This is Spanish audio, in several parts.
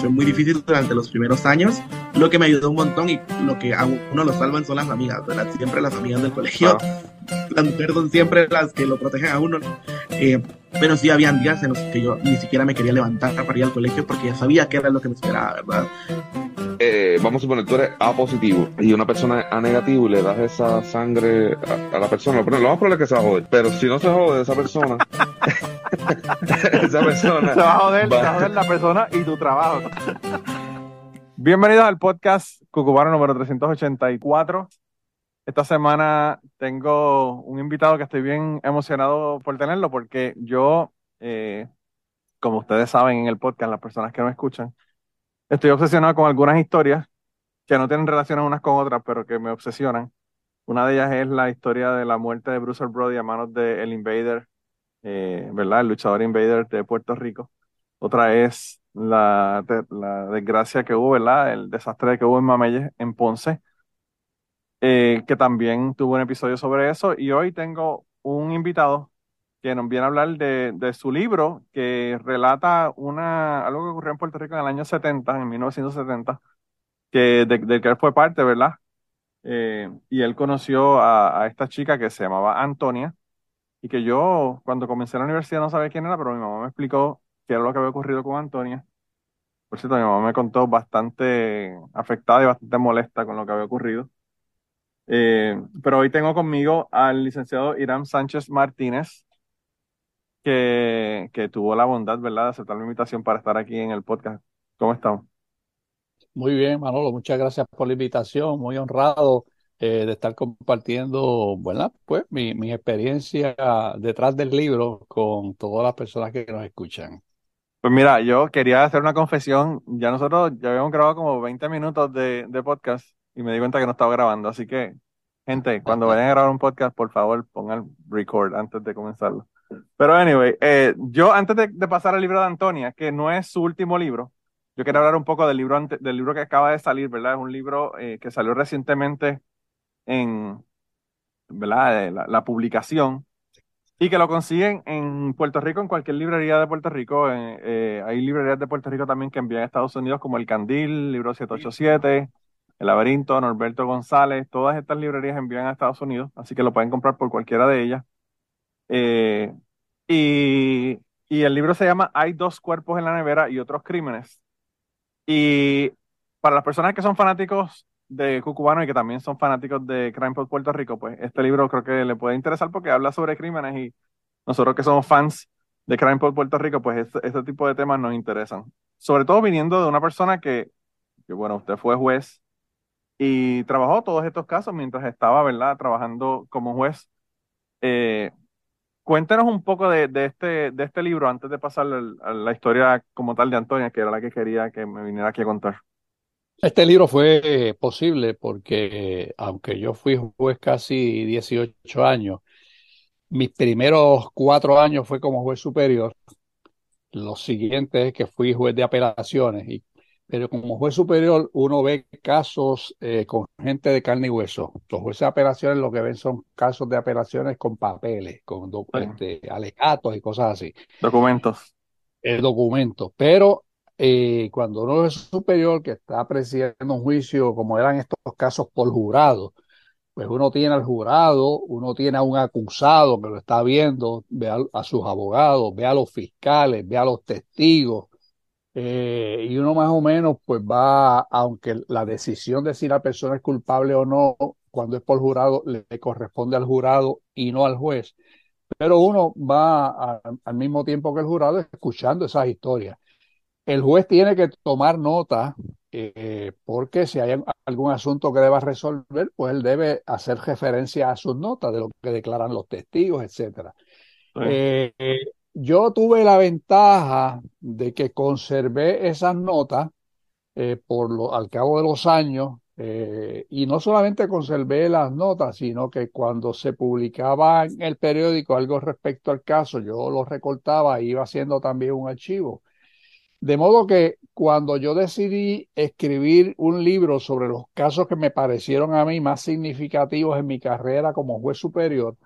fue muy difícil durante los primeros años, lo que me ayudó un montón y lo que a uno lo salvan son las amigas, ¿verdad? Siempre las amigas del colegio. Las mujeres son siempre las que lo protegen a uno. Eh, pero sí habían días en los que yo ni siquiera me quería levantar para ir al colegio porque ya sabía que era lo que me esperaba, ¿verdad? Eh, vamos a suponer, tú eres A positivo y una persona A negativo y le das esa sangre a, a la persona, lo más probable es que se va a joder. Pero si no se jode esa persona, esa persona. Se va a joder, se va a joder la persona y tu trabajo. Bienvenidos al podcast Cucubano número 384. Esta semana tengo un invitado que estoy bien emocionado por tenerlo porque yo, eh, como ustedes saben en el podcast, las personas que no escuchan, estoy obsesionado con algunas historias que no tienen relación unas con otras, pero que me obsesionan. Una de ellas es la historia de la muerte de Bruce Brody a manos del Invader, eh, ¿verdad? El luchador Invader de Puerto Rico. Otra es la, la desgracia que hubo, ¿verdad? El desastre que hubo en Mameyes, en Ponce, eh, que también tuvo un episodio sobre eso. Y hoy tengo un invitado que nos viene a hablar de, de su libro que relata una, algo que ocurrió en Puerto Rico en el año 70, en 1970, que, de- del que él fue parte, ¿verdad? Eh, y él conoció a esta chica que se llamaba Antonia y que yo cuando comencé la universidad no sabía quién era, pero mi mamá me explicó qué era lo que había ocurrido con Antonia. Por cierto, mi mamá me contó bastante afectada y bastante molesta con lo que había ocurrido. Eh, pero hoy tengo conmigo al licenciado Irán Sánchez Martínez, que, que tuvo la bondad, ¿verdad?, de aceptar la invitación para estar aquí en el podcast. ¿Cómo estamos? Muy bien, Manolo, muchas gracias por la invitación, muy honrado eh, de estar compartiendo, ¿verdad? Pues mi, mi experiencia detrás del libro con todas las personas que nos escuchan. Pues mira, yo quería hacer una confesión. Ya nosotros ya habíamos grabado como 20 minutos de, de podcast y me di cuenta que no estaba grabando. Así que, gente, cuando vayan a grabar un podcast, por favor, pongan record antes de comenzarlo. Pero anyway, eh, yo antes de, de pasar al libro de Antonia, que no es su último libro, yo quería hablar un poco del libro, ante- del libro que acaba de salir, ¿verdad? Es un libro eh, que salió recientemente en. Eh, La, publicación. Y que lo consiguen en Puerto Rico, en cualquier librería de Puerto Rico. Eh, hay librerías de Puerto Rico también que envían a Estados Unidos, como El Candil, Libro 787, El Laberinto, Norberto González. Todas estas librerías envían a Estados Unidos, así que lo pueden comprar por cualquiera de ellas. Eh, y, y el libro se llama Hay dos cuerpos en la nevera y otros crímenes. Y para las personas que son fanáticos de Cucubano y que también son fanáticos de Crime Pod Puerto Rico, pues este libro creo que le puede interesar porque habla sobre crímenes y nosotros que somos fans de Crime Pod Puerto Rico, pues este, este tipo de temas nos interesan. Sobre todo viniendo de una persona que, que, bueno, usted fue juez y trabajó todos estos casos mientras estaba, ¿verdad?, trabajando como juez. Eh, cuéntenos un poco de, de este, de este libro antes de pasar a la historia como tal de Antonia, que era la que quería que me viniera aquí a contar. Este libro fue eh, posible porque, aunque yo fui juez casi 18 años, mis primeros cuatro años fue como juez superior. Los siguientes es que fui juez de apelaciones. Y, pero como juez superior uno ve casos eh, con gente de carne y hueso. Los jueces de apelaciones lo que ven son casos de apelaciones con papeles, con Sí. este, alegatos y cosas así Documentos. el documento. Pero eh, cuando uno es superior que está presidiendo un juicio, como eran estos casos por jurado, pues uno tiene al jurado, uno tiene a un acusado que lo está viendo, ve a, sus abogados, ve a los fiscales, ve a los testigos, eh, y uno más o menos pues va, aunque la decisión de si la persona es culpable o no, cuando es por jurado, le, corresponde al jurado y no al juez. Pero uno va al mismo tiempo que el jurado escuchando esas historias. El juez tiene que tomar nota eh, porque si hay algún asunto que deba resolver, pues él debe hacer referencia a sus notas de lo que declaran los testigos, etcétera. Sí. Eh, yo tuve la ventaja de que conservé esas notas eh, por lo, al cabo de los años y no solamente conservé las notas, sino que cuando se publicaba en el periódico algo respecto al caso, yo lo recortaba e iba haciendo también un archivo. De modo que cuando yo decidí escribir un libro sobre los casos que me parecieron a mí más significativos en mi carrera como juez superior,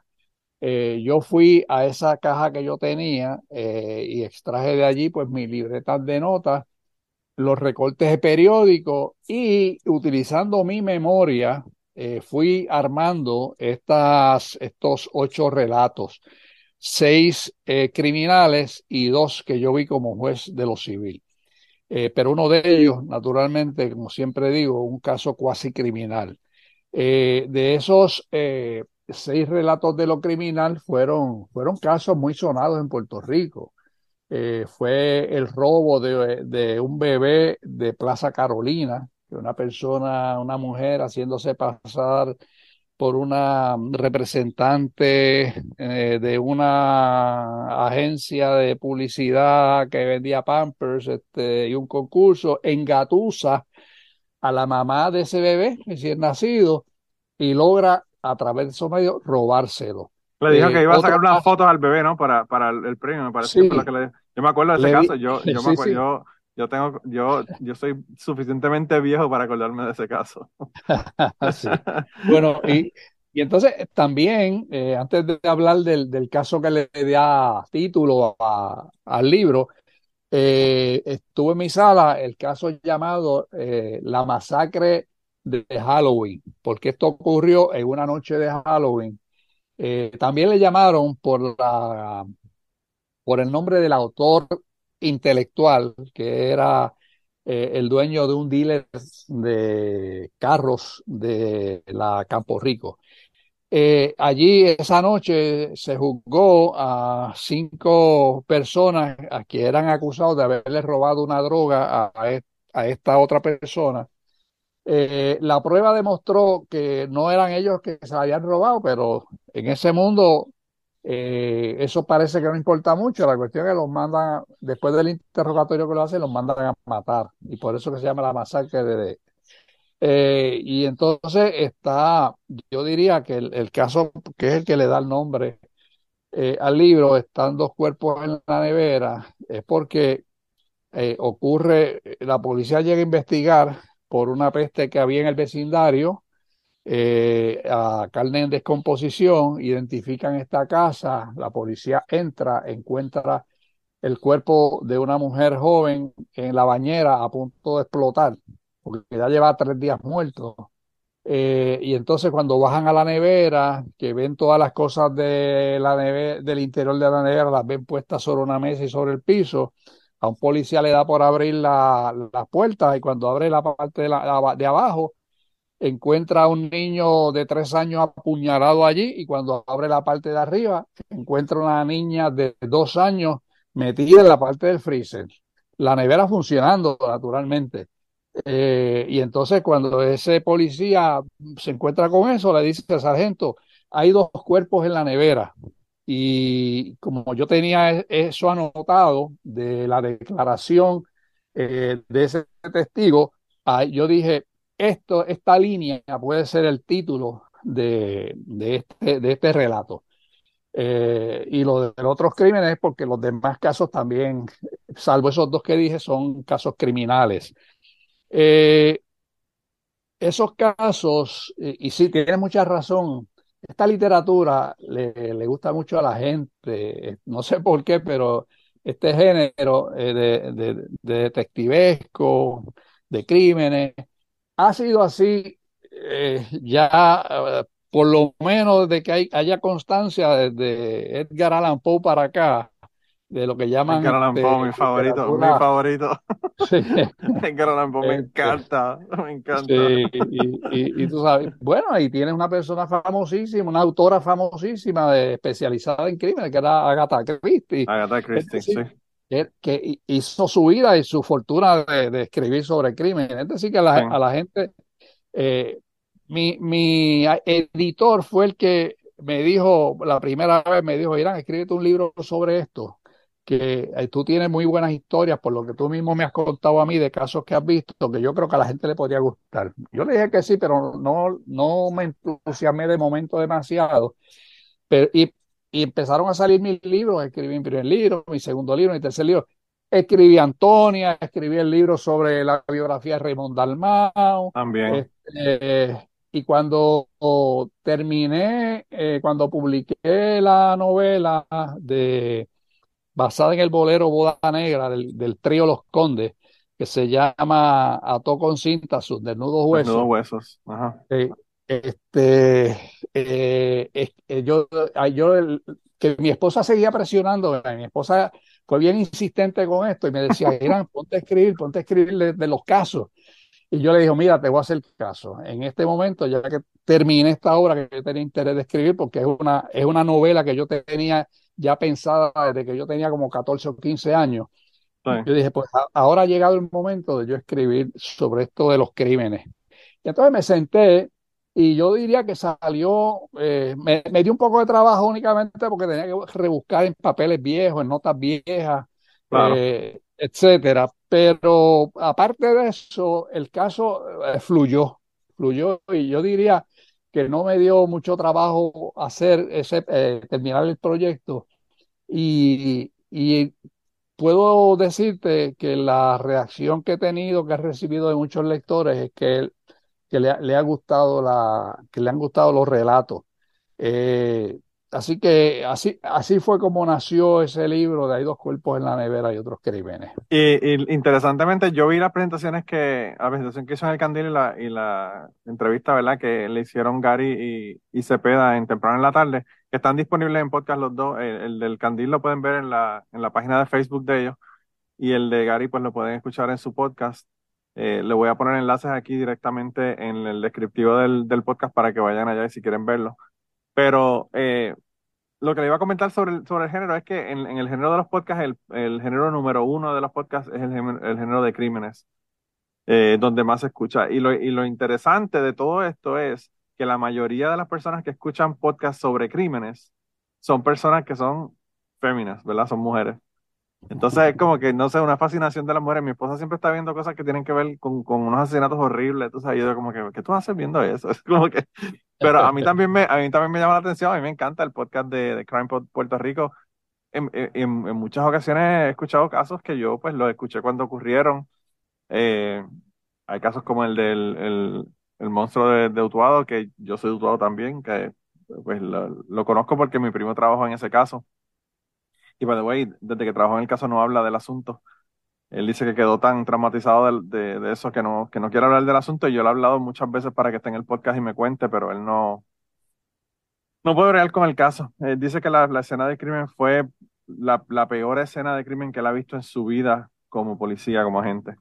eh, yo fui a esa caja que yo tenía eh, y extraje de allí pues mis libretas de notas, los recortes de periódico y utilizando mi memoria eh, fui armando estas, estos ocho relatos, seis criminales y dos que yo vi como juez de lo civil. pero uno de ellos, naturalmente, como siempre digo, un caso cuasi criminal. de esos seis relatos de lo criminal fueron, fueron casos muy sonados en Puerto Rico. Eh, fue el robo de, de, un bebé de Plaza Carolina, que una persona, una mujer haciéndose pasar por una representante eh, de una agencia de publicidad que vendía Pampers este, y un concurso, engatusa a la mamá de ese bebé recién nacido y logra a través de esos medios robárselo. Le dijo que iba a sacar unas fotos al bebé, ¿no? Para, para el, premio, me parece que lo que le Yo me acuerdo de ese caso, yo, yo, me acuerdo, yo, yo, tengo, yo, yo soy suficientemente viejo para acordarme de ese caso. bueno, y, y entonces también, eh, antes de hablar del, del, caso que le da título a, al libro, eh, estuvo en mi sala el caso llamado eh, La masacre de Halloween, porque esto ocurrió en una noche de Halloween. Eh, también le llamaron por, la, por el nombre del autor intelectual, que era eh, el dueño de un dealer de carros de la Campo Rico. Eh, allí esa noche se juzgó a cinco personas a que eran acusados de haberle robado una droga a, a esta otra persona eh, la prueba demostró que no eran ellos que se habían robado, pero en ese mundo eh, eso parece que no importa mucho. La cuestión es que los mandan, después del interrogatorio que lo hacen, los mandan a matar. Y por eso que se llama la masacre de... Eh, y entonces está, yo diría que el, caso que es el que le da el nombre al libro, están dos cuerpos en la nevera, es porque ocurre, la policía llega a investigar por una peste que había en el vecindario, eh, a carne en descomposición, identifican esta casa, la policía entra, encuentra el cuerpo de una mujer joven en la bañera a punto de explotar, porque ya lleva tres días muerto. Eh, y entonces cuando bajan a la nevera, que ven todas las cosas de la del interior de la nevera, las ven puestas sobre una mesa y sobre el piso, a un policía le da por abrir la, la puerta y cuando abre la parte de abajo encuentra a un niño de tres años apuñalado allí y cuando abre la parte de arriba encuentra una niña de dos años metida en la parte del freezer. La nevera funcionando naturalmente. Eh, y entonces cuando ese policía se encuentra con eso, le dice al sargento, hay dos cuerpos en la nevera. Y como yo tenía e-, eso anotado de la declaración eh, de ese testigo, yo dije, esto, esta línea puede ser el título de, de, este, de este relato. Eh, y lo de los otros crímenes, porque los demás casos también, salvo esos dos que dije, son casos criminales. Eh, esos casos, y, y sí, tienes mucha razón, esta literatura le, gusta mucho a la gente, no sé por qué, pero este género eh, de, detectivesco, de crímenes, ha sido así eh, ya eh, por lo menos de que hay, haya constancia desde Edgar Allan Poe para acá, de lo que llaman. Edgar Allan Poe, mi favorito, mi favorito. Sí. Edgar Allan Poe, me este, encanta, me encanta. Sí, y, y, tú sabes, bueno, ahí tienes una persona famosísima, una autora famosísima de, especializada en crímenes, que era Agatha Christie. Agatha Christie, sí. Que, hizo su vida y su fortuna de, escribir sobre crímenes. Es decir, que a la, a la gente. Eh, mi, mi editor fue el que me dijo, la primera vez me dijo, Irán, escríbete un libro sobre esto que eh, tú tienes muy buenas historias, por lo que tú mismo me has contado a mí de casos que has visto, que yo creo que a la gente le podría gustar. Yo le dije que sí, pero no, no me entusiasmé de momento demasiado. Pero, y, y empezaron a salir mis libros, escribí mi primer libro, mi segundo libro, mi tercer libro. escribí Antonia, escribí el libro sobre la biografía de Raymond Dalmau. También. Este, y cuando terminé, eh, cuando publiqué la novela de basada en el bolero Boda Negra del, del trío Los Condes, que se llama Ató con cinta sus desnudos huesos. Desnudos huesos. Ajá. Eh, este, eh, eh, yo, yo, que mi esposa seguía presionando, mi esposa fue bien insistente con esto y me decía, Irán, ponte a escribir, ponte a escribir de, los casos. Y yo le dije, mira, te voy a hacer caso. En este momento, ya que terminé esta obra que yo tenía interés de escribir, porque es una, es una novela que yo tenía ya pensada desde que yo tenía como 14 o 15 años. Yo dije, pues ahora ha llegado el momento de yo escribir sobre esto de los crímenes. Y entonces me senté y yo diría que salió, eh, me, dio un poco de trabajo únicamente porque tenía que rebuscar en papeles viejos, en notas viejas, eh, etcétera. Pero aparte de eso, el caso eh, fluyó, fluyó y yo diría que no me dio mucho trabajo hacer ese, terminar el proyecto. Y, y puedo decirte que la reacción que he tenido, que he recibido de muchos lectores, es que que le, ha gustado la, que le han gustado los relatos. Eh, así que así, así fue como nació ese libro de Hay dos cuerpos en la nevera y otros crímenes. Y, interesantemente, yo vi las presentaciones que, la presentación que hizo en el Candil y la, y la entrevista, ¿verdad? Que le hicieron Gary y, y Cepeda en temprano en la tarde, que están disponibles en podcast los dos. El, del Candil lo pueden ver en la, en la página de Facebook de ellos y el de Gary pues lo pueden escuchar en su podcast. Eh, le voy a poner enlaces aquí directamente en el descriptivo del, del, podcast para que vayan allá y si quieren verlo. Pero eh, lo que le iba a comentar sobre el, sobre el género es que en, en el género de los podcasts, el, el, género número uno de los podcasts es el, el género de crímenes, eh, donde más se escucha. Y lo, y lo interesante de todo esto es que la mayoría de las personas que escuchan podcasts sobre crímenes son personas que son féminas, ¿verdad? Son mujeres. Entonces es como que, no sé, una fascinación de las mujeres. Mi esposa siempre está viendo cosas que tienen que ver con, con unos asesinatos horribles. Entonces yo como que, ¿qué tú haces viendo eso? Es como que... Pero a mí también me, a mí también me llama la atención, a mí me encanta el podcast de, de Crime Puerto Rico. En, en, en, muchas ocasiones he escuchado casos que yo pues los escuché cuando ocurrieron. Eh, hay casos como el del el, el monstruo de, de, Utuado, que yo soy de Utuado también, que pues lo, lo conozco porque mi primo trabajó en ese caso. Y by the way, desde que trabajó en el caso no habla del asunto. Él dice que quedó tan traumatizado de, de, eso que no, que no quiere hablar del asunto. Y yo le he hablado muchas veces para que esté en el podcast y me cuente, pero él no, no puede real con el caso. Él dice que la, la escena de crimen fue la, la, peor escena de crimen que él ha visto en su vida como policía, como agente.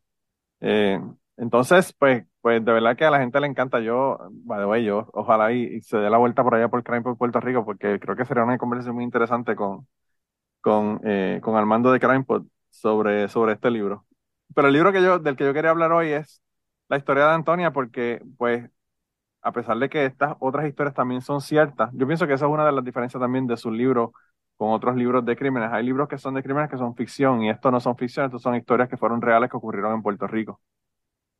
Eh, entonces, pues, pues de verdad que a la gente le encanta. Yo, by the way, yo ojalá y, se dé la vuelta por allá por Crime por Puerto Rico, porque creo que sería una conversación muy interesante con, con, eh, con Armando de CrimePod sobre, sobre este libro. Pero el libro que yo, del que yo quería hablar hoy es la historia de Antonia, porque, pues, a pesar de que estas otras historias también son ciertas, yo pienso que esa es una de las diferencias también de sus libros con otros libros de crímenes. Hay libros que son de crímenes que son ficción, y estos no son ficción, estos son historias que fueron reales que ocurrieron en Puerto Rico.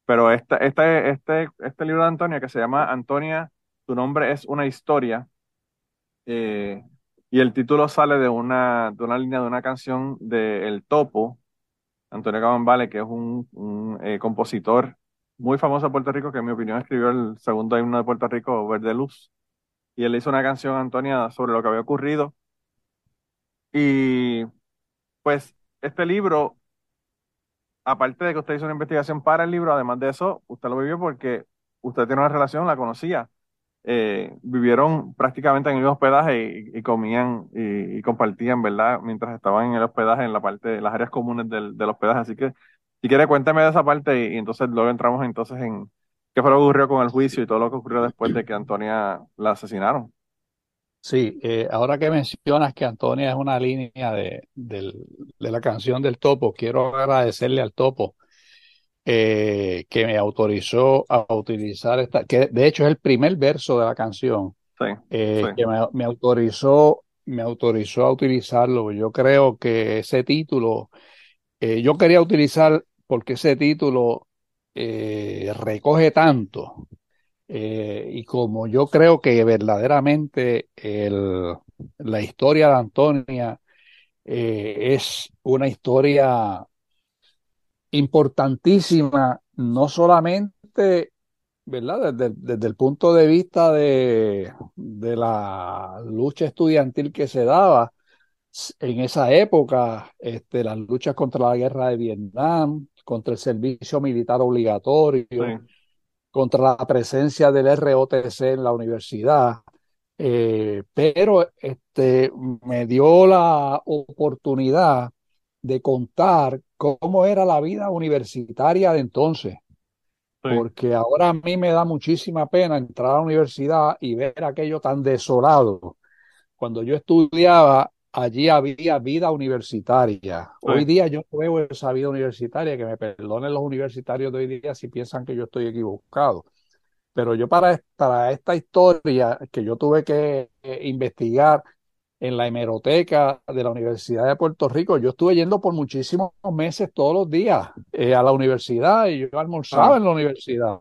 Pero este, este, este, este libro de Antonia, que se llama Antonia, tu nombre es una historia, eh, y el título sale de una, de una línea de una canción de El Topo, Antonio Cabambale, que es un, eh, compositor muy famoso de Puerto Rico, que en mi opinión escribió el segundo himno de Puerto Rico, Verde Luz. Y él hizo una canción, Antonia, sobre lo que había ocurrido. Y pues este libro, aparte de que usted hizo una investigación para el libro, además de eso, usted lo vivió porque usted tiene una relación, la conocía. Eh, vivieron prácticamente en el hospedaje y, comían y, compartían, ¿verdad? Mientras estaban en el hospedaje, en la parte, las áreas comunes del, del hospedaje. Así que, si quiere, cuéntame de esa parte y, entonces luego entramos entonces en qué fue lo que ocurrió con el juicio y todo lo que ocurrió después de que Antonia la asesinaron. Sí, eh, ahora que mencionas que Antonia es una línea de, de la canción del topo, quiero agradecerle al topo eh, que me autorizó a utilizar esta, que de hecho es el primer verso de la canción, eh, que me, autorizó, me autorizó a utilizarlo. Yo creo que ese título, eh, yo quería utilizar porque ese título recoge tanto. y como yo creo que verdaderamente el, la historia de Antonia es una historia importantísima, no solamente, ¿verdad? Desde, desde el punto de vista de, de la lucha estudiantil que se daba en esa época, este, las luchas contra la guerra de Vietnam, contra el servicio militar obligatorio, Sí. contra la presencia del ROTC en la universidad. Eh, pero este, me dio la oportunidad de contar cómo era la vida universitaria de entonces, Sí. porque ahora a mí me da muchísima pena entrar a la universidad y ver aquello tan desolado. Cuando yo estudiaba, allí había vida universitaria. Hoy día yo no veo esa vida universitaria, que me perdonen los universitarios de hoy día si piensan que yo estoy equivocado. Pero yo para, para esta historia que yo tuve que eh, investigar en la hemeroteca de la Universidad de Puerto Rico, yo estuve yendo por muchísimos meses todos los días eh, a la universidad y yo almorzaba Ah. en la universidad.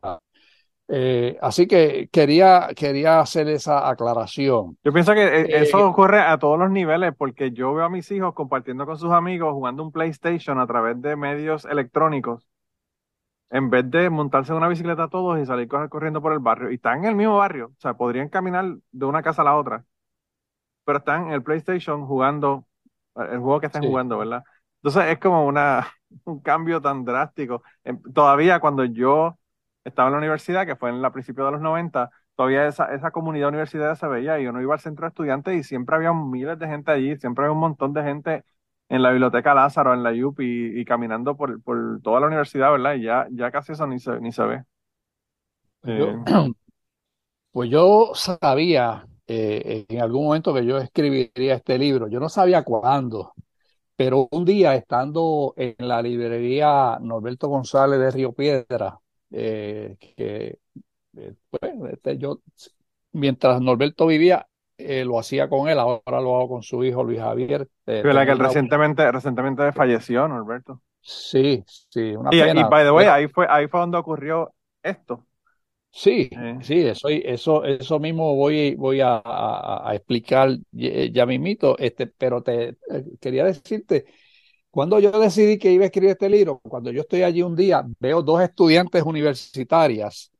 Eh, así que quería, quería hacer esa aclaración. Yo pienso que eh, eso ocurre a todos los niveles porque yo veo a mis hijos compartiendo con sus amigos jugando un PlayStation a través de medios electrónicos en vez de montarse en una bicicleta todos y salir corriendo por el barrio. Y están en el mismo barrio, o sea, podrían caminar de una casa a la otra, pero están en el PlayStation jugando eh, el juego que están Sí. jugando, ¿verdad? Entonces es como una, un cambio tan drástico. Em, Todavía cuando yo estaba en la universidad, que fue en la principio de los 90, todavía esa, esa comunidad universitaria se veía y uno iba al centro de estudiantes y siempre había miles de gente allí, siempre había un montón de gente en la biblioteca Lázaro, en la UP y, y caminando por, por toda la universidad, ¿verdad? Y ya, ya casi eso ni se, ni se ve. Yo, Eh, pues yo sabía eh, en algún momento que yo escribiría este libro. Yo no sabía cuándo, pero un día estando en la librería Norberto González de Río Piedra, eh, que eh, pues, este, yo mientras Norberto vivía eh, lo hacía con él, ahora lo hago con su hijo Luis Javier. ¿verdad? Que él la- recientemente, recientemente falleció, Norberto. Sí, sí, una Y, y pena. by the way, ahí fue, ahí fue donde ocurrió esto. Sí, Eh. sí, eso, eso, eso mismo voy, voy a, a- a explicar ya, ya mismito, este, pero te eh, quería decirte, cuando yo decidí que iba a escribir este libro, cuando yo estoy allí un día, veo dos estudiantes universitarias,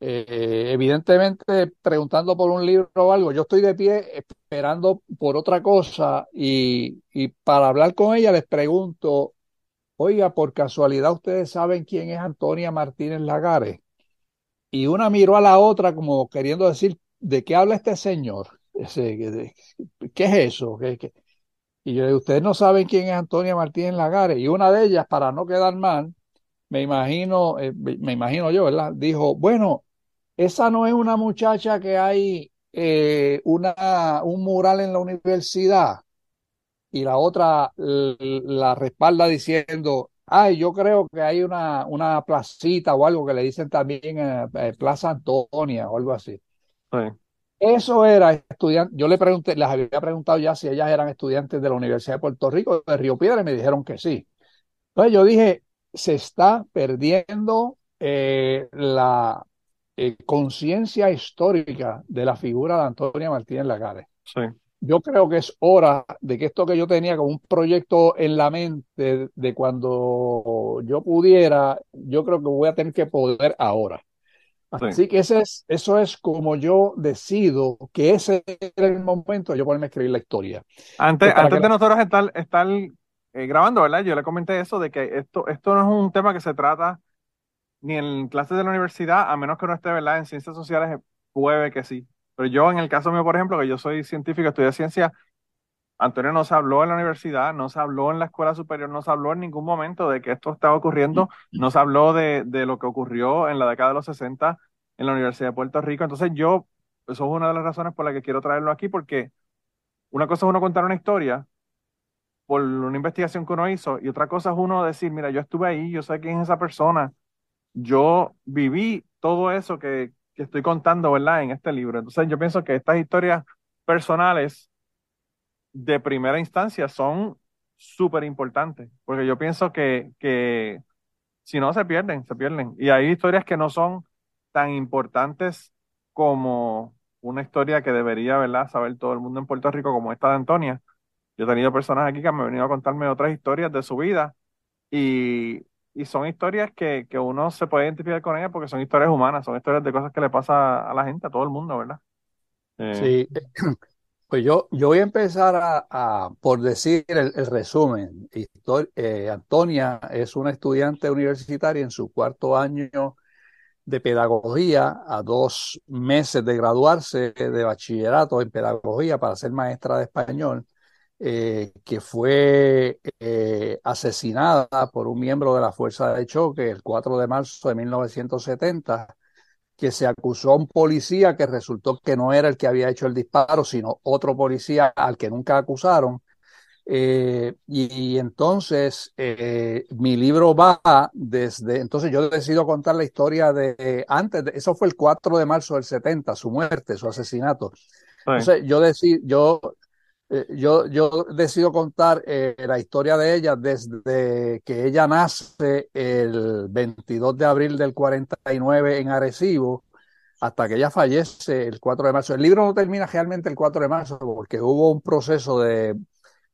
eh, evidentemente preguntando por un libro o algo, yo estoy de pie esperando por otra cosa y, y para hablar con ella les pregunto, oiga, por casualidad ustedes saben quién es Antonia Martínez Lagares y una miró a la otra como queriendo decir, ¿de qué habla este señor? ¿qué, es eso? Y yo le digo, ustedes no saben quién es Antonia Martínez Lagares. Y una de ellas, para no quedar mal, me imagino, eh, me imagino yo, ¿verdad? Dijo, bueno, esa no es una muchacha que hay eh, una, un mural en la universidad. Y la otra la respalda diciendo, ay, yo creo que hay una, una placita o algo que le dicen también eh, eh, Plaza Antonia o algo así. Sí. Eso era estudiante. Yo le pregunté, les había preguntado ya si ellas eran estudiantes de la Universidad de Puerto Rico, de Río Piedra, y me dijeron que sí. Entonces yo dije, se está perdiendo eh, la eh, conciencia histórica de la figura de Antonia Martínez Lagares. Sí. Yo creo que es hora de que esto que yo tenía como un proyecto en la mente de cuando yo pudiera, yo creo que voy a tener que poder ahora. Sí. Así que ese es, eso es como yo decido que ese era el momento de yo ponerme a escribir la historia. Antes, Pues antes de la- nosotros estar, estar eh, grabando, ¿verdad? Yo le comenté eso de que esto, esto no es un tema que se trata ni en clases de la universidad, a menos que uno esté, ¿verdad? En ciencias sociales puede que sí. Pero yo, en el caso mío, por ejemplo, que yo soy científico, estudié ciencia, Antonio no se habló en la universidad, no se habló en la escuela superior, no se habló en ningún momento de que esto estaba ocurriendo, no se habló de, de lo que ocurrió en la década de los 60 en la Universidad de Puerto Rico. Entonces yo, eso es una de las razones por las que quiero traerlo aquí, porque una cosa es uno contar una historia por una investigación que uno hizo y otra cosa es uno decir, mira, yo estuve ahí, yo sé quién es esa persona, yo viví todo eso que, que estoy contando, ¿verdad? En este libro. Entonces yo pienso que estas historias personales de primera instancia son súper importantes, porque yo pienso que, que si no se pierden, se pierden. Y hay historias que no son tan importantes como una historia que debería, ¿verdad? Saber todo el mundo en Puerto Rico, como esta de Antonia. Yo he tenido personas aquí que me han venido a contarme otras historias de su vida y y son historias que, que uno se puede identificar con ellas porque son historias humanas, son historias de cosas que le pasa a la gente, a todo el mundo, ¿verdad? Eh, sí, pues yo, yo voy a empezar a, a por decir el, el resumen. Histor eh, Antonia es una estudiante universitaria en su cuarto año de pedagogía, a dos meses de graduarse de bachillerato en pedagogía para ser maestra de español. Eh, que fue eh, asesinada por un miembro de la Fuerza de Choque el 4 de marzo de 1970, que se acusó a un policía que resultó que no era el que había hecho el disparo, sino otro policía al que nunca acusaron. Eh, y, y, entonces mi libro va desde, entonces yo decido contar la historia de antes, de, eso fue el 4 de marzo del 70, su muerte, su asesinato. Entonces yo, decido, yo eh, yo, yo decido contar eh, la historia de ella desde que ella nace el 22 de abril del 49 en Arecibo hasta que ella fallece el 4 de marzo. El libro no termina realmente el 4 de marzo porque hubo un proceso de,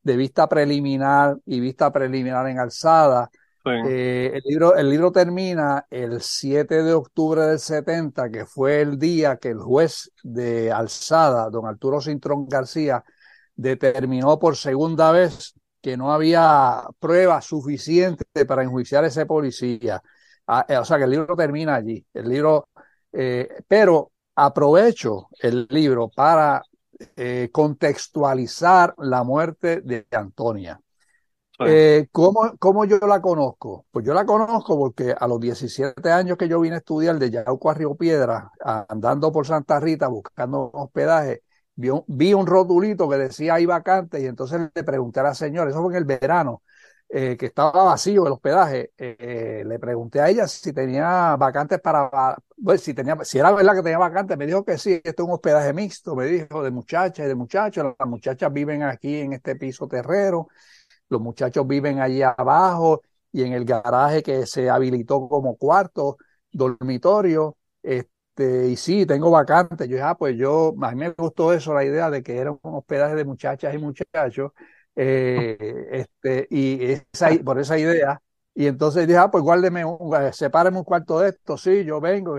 de vista preliminar y vista preliminar en alzada. Sí. Eh, el, libro, el libro termina el 7 de octubre del 70, que fue el día que el juez de alzada, don Arturo Cintrón García, determinó por segunda vez que no había pruebas suficientes para enjuiciar a ese policía. Ah, eh, o sea que el libro termina allí. El libro, eh, pero aprovecho el libro para eh, contextualizar la muerte de Antonia. Eh, ¿cómo, ¿Cómo yo la conozco? Pues yo la conozco porque a los 17 años que yo vine a estudiar de Yauco a Río Piedra, andando por Santa Rita buscando hospedaje, vi un, rotulito que decía hay vacante y entonces le pregunté a la señora, eso fue en el verano, eh, que estaba vacío el hospedaje, eh, le pregunté a ella si tenía vacantes para, pues, si tenía, si era verdad que tenía vacantes, me dijo que sí, esto es un hospedaje mixto, me dijo, de muchachas y de muchachos, las muchachas viven aquí en este piso terrero, los muchachos viven allí abajo y en el garaje que se habilitó como cuarto, dormitorio, este, este, y sí, tengo vacantes. Yo dije, ah, pues yo, a mí me gustó eso, la idea de que era un hospedaje de muchachas y muchachos, eh, este, y esa, por esa idea. Y entonces dije, ah, pues guárdeme, un, sepáreme un cuarto de esto, sí, yo vengo,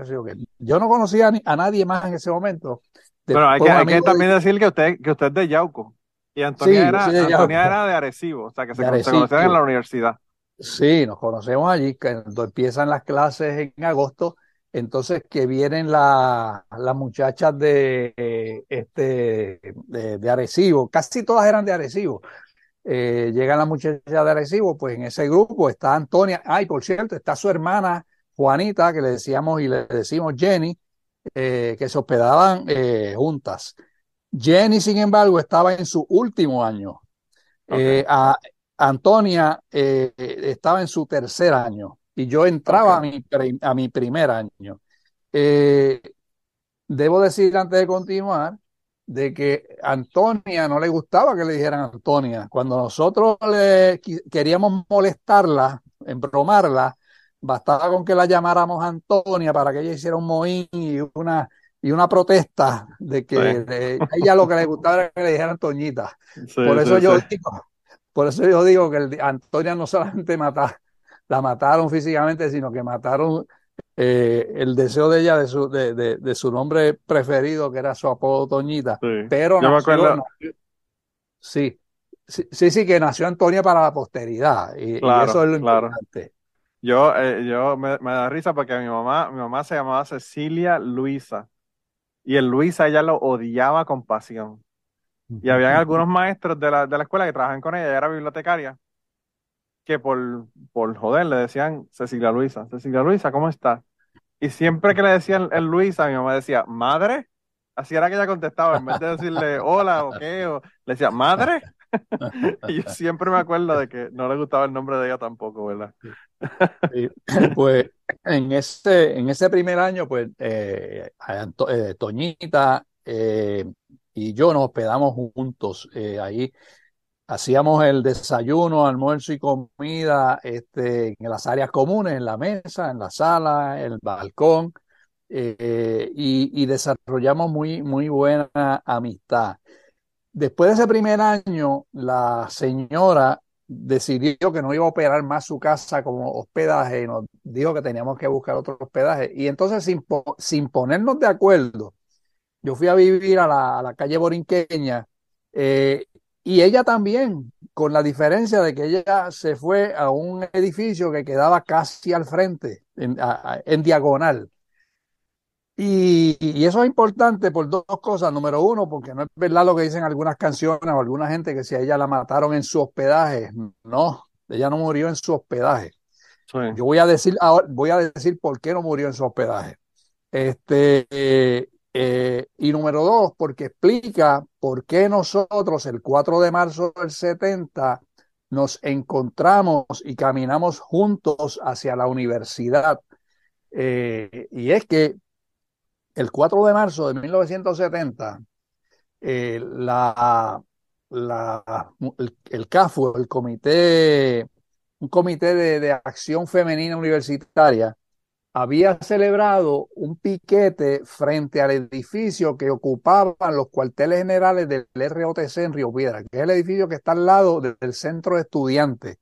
yo no conocía a, ni, a, nadie más en ese momento. Pero hay que, hay que también de... decir que usted, que usted es de Yauco. Y Antonia, sí, era, de Antonia era de Arecibo, o sea, que se, se conocían en la universidad. Sí, nos conocemos allí, cuando empiezan las clases en agosto, entonces que vienen las la muchachas de, eh, este, de, de, Arecibo, casi todas eran de Arecibo. Eh, llegan las muchachas de Arecibo, pues en ese grupo está Antonia, ay, por cierto, está su hermana Juanita, que le decíamos y le decimos Jenny, eh, que se hospedaban eh, juntas. Jenny, sin embargo, estaba en su último año. Okay. A, Antonia estaba en su tercer año y yo entraba okay. a, mi, a mi primer año. Eh, debo decir antes de continuar de que Antonia no le gustaba que le dijeran Antonia. Cuando nosotros le queríamos molestarla, embromarla, bastaba con que la llamáramos Antonia para que ella hiciera un mohín y una, y una protesta de que sí. de, a ella lo que le gustaba era que le dijeran Toñita. Sí, por eso sí, yo digo, por eso yo digo que el, Antonia no solamente mata, la mataron físicamente, sino que mataron eh, el deseo de ella de su, de, de, de, su nombre preferido, que era su apodo Toñita. Sí. Pero yo nació, me nació, sí, sí, sí, sí, que nació Antonia para la posteridad. Y, claro, y eso es lo claro. importante. Yo, eh, yo me, me, da risa porque mi mamá, mi mamá se llamaba Cecilia Luisa. Y el Luisa ella lo odiaba con pasión. Y habían algunos maestros de la, de la escuela que trabajaban con ella, ella era bibliotecaria que por, por joder le decían Cecilia Luisa, Cecilia Luisa, ¿cómo está? Y siempre que le decían el Luisa, mi mamá decía, ¿madre? Así era que ella contestaba, en vez de decirle hola o qué, o, le decía, ¿madre? y yo siempre me acuerdo de que no le gustaba el nombre de ella tampoco, ¿verdad? Pues en ese, en ese primer año, pues eh, eh, Toñita eh, y yo nos hospedamos juntos eh, ahí hacíamos el desayuno, almuerzo y comida este, en las áreas comunes, en la mesa, en la sala, en el balcón, eh, y, desarrollamos muy, muy buena amistad. Después de ese primer año, la señora decidió que no iba a operar más su casa como hospedaje y nos dijo que teníamos que buscar otro hospedaje. Y entonces, sin, sin ponernos de acuerdo, yo fui a vivir a la, a la calle Borinqueña eh, y ella también, con la diferencia de que ella se fue a un edificio que quedaba casi al frente, en, en diagonal. Y, y, eso es importante por dos cosas. Número uno, porque no es verdad lo que dicen algunas canciones o alguna gente que si a ella la mataron en su hospedaje. No, ella no murió en su hospedaje. Sí. Yo voy a decir ahora, voy a decir por qué no murió en su hospedaje. Este, eh, eh, y número dos, porque explica por qué nosotros el 4 de marzo del 70 nos encontramos y caminamos juntos hacia la universidad. Eh, y es que el 4 de marzo de 1970, eh, la, la, el, CAFU, el comité, un comité de, acción femenina universitaria, había celebrado un piquete frente al edificio que ocupaban los cuarteles generales del ROTC en Río Piedra, que es el edificio que está al lado del centro de estudiantes.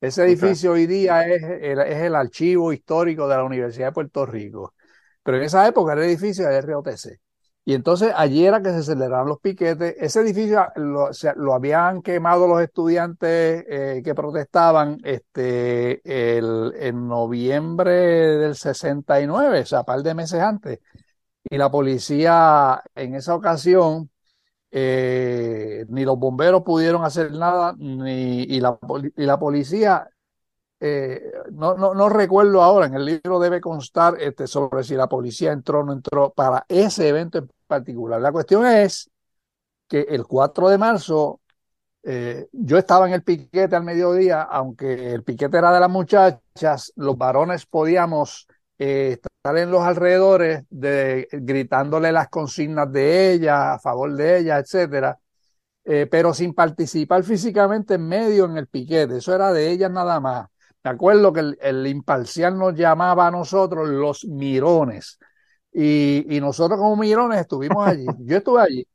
Ese edificio okay. hoy día es el, es el archivo histórico de la Universidad de Puerto Rico. Pero en esa época era el edificio del ROTC. Y entonces allí era que se celebraban los piquetes. Ese edificio lo, o sea, lo habían quemado los estudiantes eh, que protestaban este, el, en noviembre del 69, o sea, par de meses antes. Y la policía en esa ocasión, eh, ni los bomberos pudieron hacer nada, ni, y, la, y la policía eh, no, no, no, recuerdo ahora, en el libro debe constar este, sobre si la policía entró o no entró para ese evento en particular. La cuestión es que el 4 de marzo eh, yo estaba en el piquete al mediodía, aunque el piquete era de las muchachas, los varones podíamos eh, estar en los alrededores de, gritándole las consignas de ella, a favor de ella, etcétera. Pero sin participar físicamente en medio en el piquete, eso era de ellas nada más. Me acuerdo que el, el, imparcial nos llamaba a nosotros los mirones. Y, y nosotros como mirones estuvimos allí. Yo estuve allí.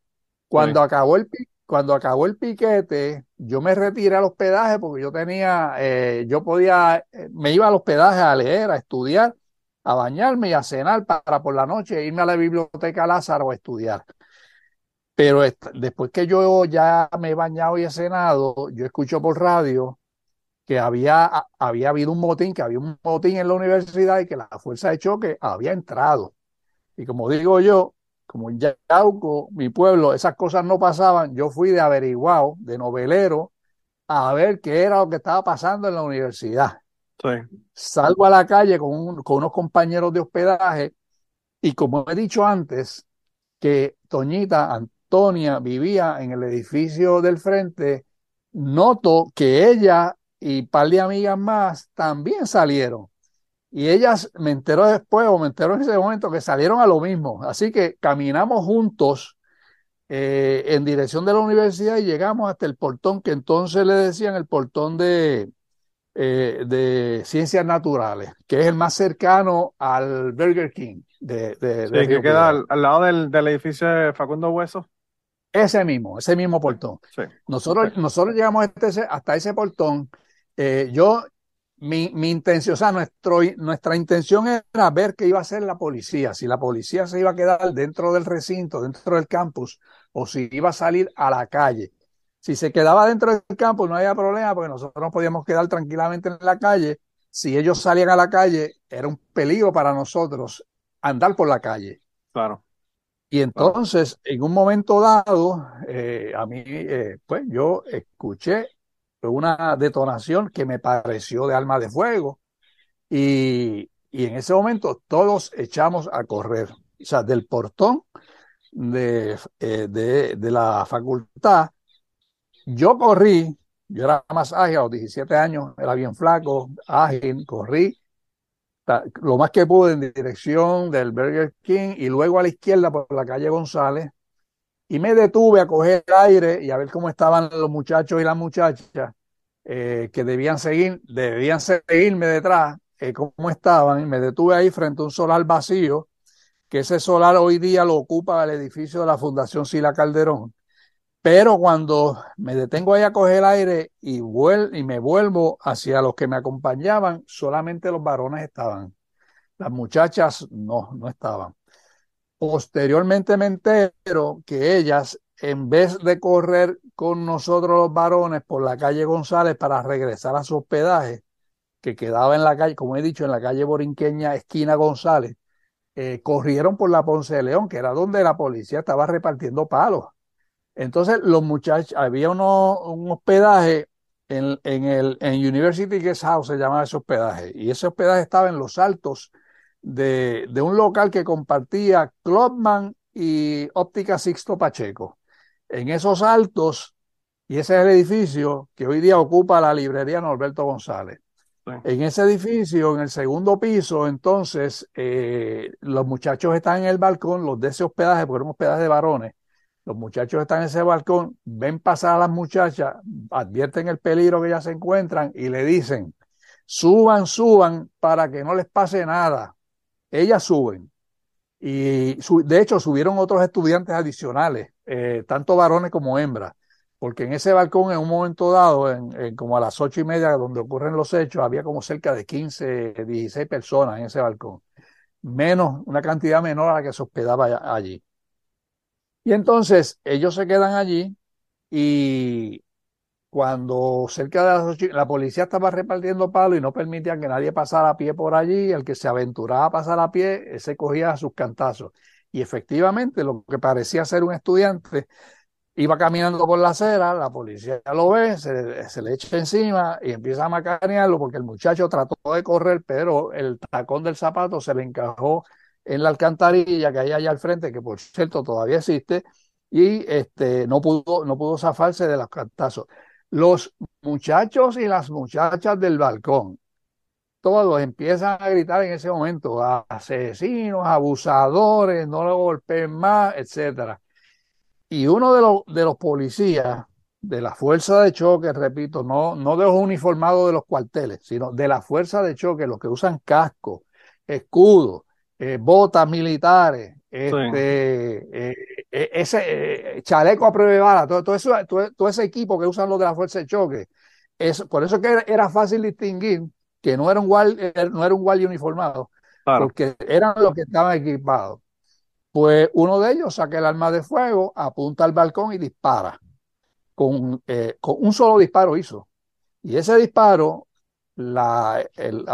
Cuando, sí. acabó el, cuando acabó el piquete, yo me retiré al hospedaje porque yo tenía, eh, yo podía, me iba al hospedaje a leer, a estudiar, a bañarme y a cenar para por la noche irme a la biblioteca Lázaro a estudiar. Pero después que yo ya me he bañado y he cenado, yo escucho por radio que había, había habido un motín, que había un motín en la universidad y que la fuerza de choque había entrado. Y como digo yo, como en Yauco, mi pueblo, esas cosas no pasaban, yo fui de averiguado, de novelero, a ver qué era lo que estaba pasando en la universidad. Sí. Salgo a la calle con, un, con unos compañeros de hospedaje y como he dicho antes, que Toñita, Antonia, vivía en el edificio del frente, noto que ella y un par de amigas más también salieron. Y ellas me enteró después o me enteró en ese momento que salieron a lo mismo. Así que caminamos juntos eh, en dirección de la universidad y llegamos hasta el portón que entonces le decían el portón de, eh, de ciencias naturales, que es el más cercano al Burger King. De, de, sí, de que queda al, al, lado del, del edificio de Facundo Hueso. Ese mismo, ese mismo portón. Sí. Nosotros, sí. nosotros llegamos hasta ese, hasta ese portón eh, yo, mi, mi, intención, o sea, nuestro, nuestra intención era ver qué iba a hacer la policía, si la policía se iba a quedar dentro del recinto, dentro del campus, o si iba a salir a la calle. Si se quedaba dentro del campus no había problema, porque nosotros nos podíamos quedar tranquilamente en la calle. Si ellos salían a la calle, era un peligro para nosotros andar por la calle. Claro. Y entonces, en un momento dado, eh, a mí, eh, pues yo escuché una detonación que me pareció de arma de fuego. Y, y, en ese momento todos echamos a correr, o sea, del portón de, eh, de, de, la facultad. Yo corrí, yo era más ágil, a los 17 años, era bien flaco, ágil, corrí lo más que pude en dirección del Burger King y luego a la izquierda por la calle González y me detuve a coger aire y a ver cómo estaban los muchachos y las muchachas eh, que debían seguir, debían seguirme detrás, eh, cómo estaban. Y me detuve ahí frente a un solar vacío, que ese solar hoy día lo ocupa el edificio de la Fundación Sila Calderón. Pero cuando me detengo ahí a coger aire y, y me vuelvo hacia los que me acompañaban, solamente los varones estaban. Las muchachas no, no estaban. Posteriormente me entero que ellas, en vez de correr con nosotros los varones por la calle González para regresar a su hospedaje, que quedaba en la calle, como he dicho, en la calle Borinqueña, esquina González, eh, corrieron por la Ponce de León, que era donde la policía estaba repartiendo palos. Entonces, los muchachos, había uno, un hospedaje en, en el en University Guest House, se llamaba ese hospedaje, y ese hospedaje estaba en los altos de, de un local que compartía Clubman y Óptica Sixto Pacheco. En esos altos, y ese es el edificio que hoy día ocupa la librería Norberto González. En ese edificio, en el segundo piso, entonces, eh, los muchachos están en el balcón, los de ese hospedaje, porque era un hospedaje de varones, los muchachos están en ese balcón, ven pasar a las muchachas, advierten el peligro que ellas se encuentran y le dicen, suban, suban para que no les pase nada. Ellas suben. Y de hecho subieron otros estudiantes adicionales, eh, tanto varones como hembras porque en ese balcón en un momento dado, en, como a las ocho y media donde ocurren los hechos, había como cerca de 15, 16 personas en ese balcón, menos, una cantidad menor a la que se hospedaba allí. Y entonces ellos se quedan allí y cuando cerca de las ocho, la policía estaba repartiendo palos y no permitía que nadie pasara a pie por allí, el que se aventuraba a pasar a pie, se cogía sus cantazos. Y efectivamente, lo que parecía ser un estudiante Iba caminando por la acera, la policía lo ve, se, le echa encima y empieza a macanearlo porque el muchacho trató de correr, pero el tacón del zapato se le encajó en la alcantarilla que hay allá al frente, que por cierto todavía existe, y este, no, pudo, no pudo zafarse de los cantazos. Los muchachos y las muchachas del balcón, todos empiezan a gritar en ese momento, asesinos, abusadores, no lo golpeen más, etcétera. Y uno de los, de los policías de la fuerza de choque, repito, no, no de los uniformados de los cuarteles, sino de la fuerza de choque, los que usan casco, escudo, eh, botas militares, este, eh, eh, ese chaleco a prueba de bala, todo, todo, eso, todo, ese equipo que usan los de la fuerza de choque. Es, por eso que era, fácil distinguir que no era un guardia, no era un guardia uniformado, porque eran los que estaban equipados. Pues uno de ellos saca el arma de fuego, apunta al balcón y dispara. Con, eh, con un solo disparo hizo. Y ese disparo, la,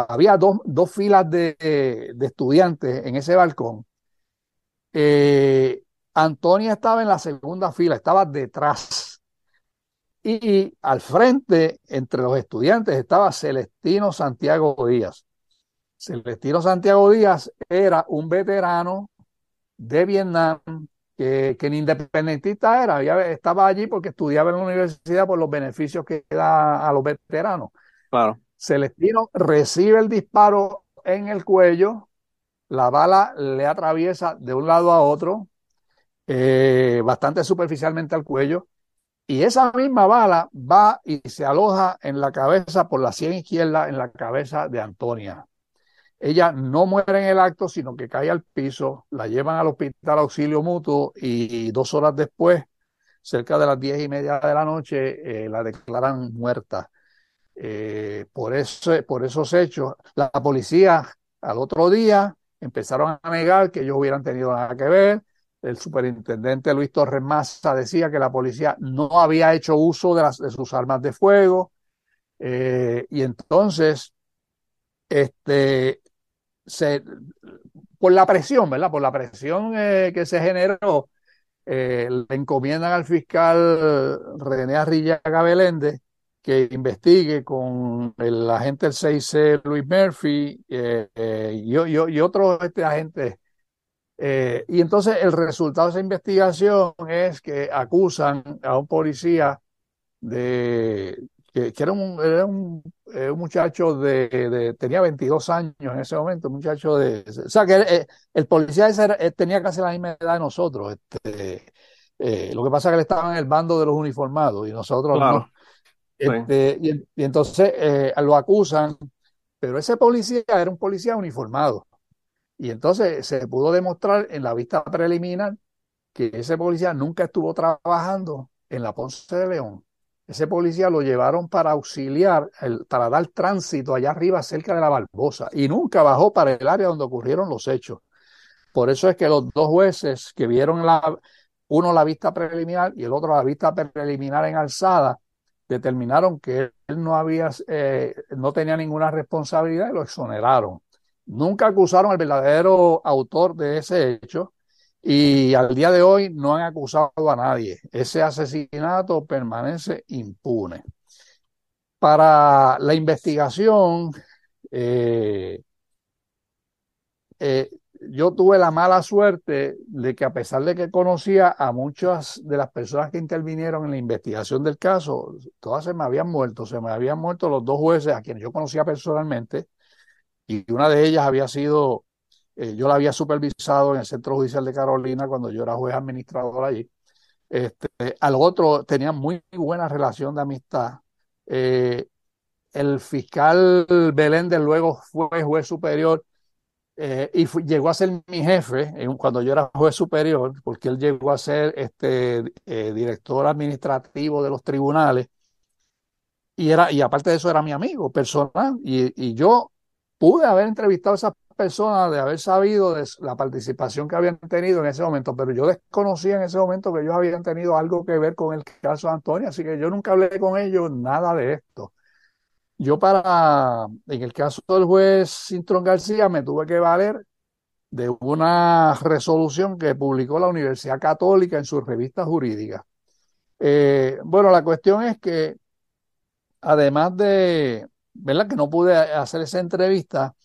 había dos, dos filas de, de, estudiantes en ese balcón. Eh, Antonia estaba en la segunda fila, estaba detrás. Y al frente, entre los estudiantes, estaba Celestino Santiago Díaz. Celestino Santiago Díaz era un veterano de Vietnam, que, que ni independentista era, estaba allí porque estudiaba en la universidad por los beneficios que da a los veteranos. Claro. Celestino recibe el disparo en el cuello, la bala le atraviesa de un lado a otro, eh, bastante superficialmente al cuello, y esa misma bala va y se aloja en la cabeza por la sien izquierda, en la cabeza de Antonia. Ella no muere en el acto, sino que cae al piso, la llevan al hospital auxilio mutuo y dos horas después, cerca de las diez y media de la noche, eh, la declaran muerta. Eh, por, eso, por esos hechos, la policía al otro día empezaron a negar que ellos hubieran tenido nada que ver. El superintendente Luis Torres Massa decía que la policía no había hecho uso de, las, de sus armas de fuego. Eh, y entonces, este, por la presión, ¿verdad? Por la presión eh, que se generó, eh, le encomiendan al fiscal René Arrillaga Belende que investigue con el agente del 6C Luis Murphy eh, y, y, otros este, agentes. y entonces el resultado de esa investigación es que acusan a un policía de, que, era, un, era un, eh, un muchacho de, tenía 22 años en ese momento, un muchacho de, o sea que eh, el, policía ese eh, tenía casi la misma edad de nosotros, este, lo que pasa es que él estaba en el bando de los uniformados y nosotros no. Este, y, entonces lo acusan, pero ese policía era un policía uniformado. Y entonces se pudo demostrar en la vista preliminar que ese policía nunca estuvo trabajando en la Ponce de León. Ese policía lo llevaron para auxiliar, el, para dar tránsito allá arriba cerca de la Barbosa y nunca bajó para el área donde ocurrieron los hechos. Por eso es que los dos jueces que vieron la, uno la vista preliminar y el otro la vista preliminar en alzada, determinaron que él no había, eh, no tenía ninguna responsabilidad y lo exoneraron. Nunca acusaron al verdadero autor de ese hecho y al día de hoy no han acusado a nadie. Ese asesinato permanece impune. Para la investigación, eh, eh, yo tuve la mala suerte de que a pesar de que conocía a muchas de las personas que intervinieron en la investigación del caso, todas se me habían muerto, se me habían muerto los dos jueces a quienes yo conocía personalmente y una de ellas había sido, eh, yo la había supervisado en el Centro Judicial de Carolina cuando yo era juez administrador allí. Este, al otro tenía muy buena relación de amistad. Eh, el fiscal Beléndez luego fue juez superior eh, y llegó a ser mi jefe cuando yo era juez superior, porque él llegó a ser este, eh, director administrativo de los tribunales. Y, era, y aparte de eso era mi amigo personal. Y, y yo pude haber entrevistado a esas personas, de haber sabido de la participación que habían tenido en ese momento, pero yo desconocía en ese momento que ellos habían tenido algo que ver con el caso de Antonio, así que yo nunca hablé con ellos nada de esto. Yo para, en el caso del juez Sintrón García, me tuve que valer de una resolución que publicó la Universidad Católica en su revista jurídica. Eh, bueno, la cuestión es que, además de, ¿verdad? Que no pude hacer esa entrevista,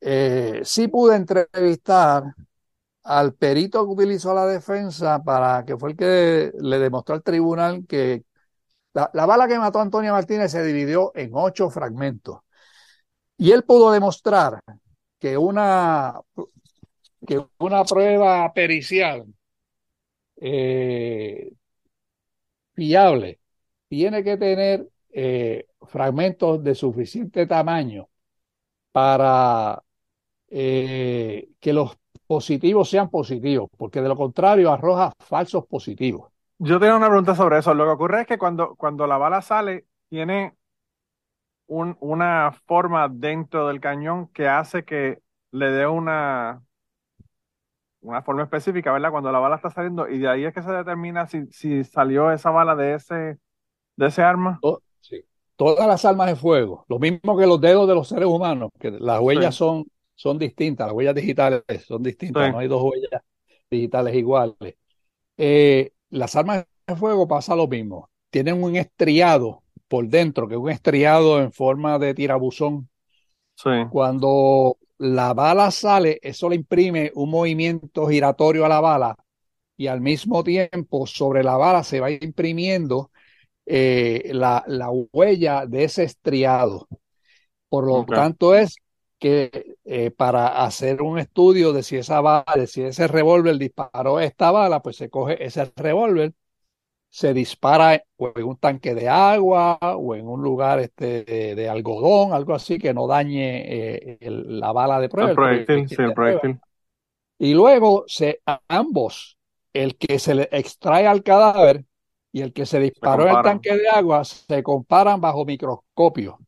eh, sí pude entrevistar al perito que utilizó la defensa para que fue el que le demostró al tribunal que la, bala que mató a Antonio Martínez se dividió en ocho fragmentos. Y él pudo demostrar que una, que una prueba pericial eh, fiable tiene que tener eh, fragmentos de suficiente tamaño para eh, que los positivos sean positivos, porque de lo contrario arroja falsos positivos. Yo tengo una pregunta sobre eso. Lo que ocurre es que cuando, cuando la bala sale, tiene un, una forma dentro del cañón que hace que le dé una, una forma específica, ¿verdad? Cuando la bala está saliendo, y de ahí es que se determina si, si salió esa bala de ese, de ese arma. Oh, sí. Todas las armas de fuego, lo mismo que los dedos de los seres humanos, que las huellas son, son distintas, las huellas digitales son distintas, no hay dos huellas digitales iguales. Eh, las armas de fuego pasa lo mismo. Tienen un estriado por dentro, que es un estriado en forma de tirabuzón. Sí. Cuando la bala sale, eso le imprime un movimiento giratorio a la bala y al mismo tiempo sobre la bala se va imprimiendo eh, la, la, huella de ese estriado. Por lo tanto, es que eh, para hacer un estudio de si esa bala, de si ese revólver disparó esta bala, pues se coge ese revólver, se dispara o en un tanque de agua o en un lugar este, de, algodón, algo así que no dañe eh, la bala de prueba. El proyectil, sí, el proyectil. Y luego se, ambos, el que se le extrae al cadáver y el que se disparó en el tanque de agua, se comparan bajo microscopio.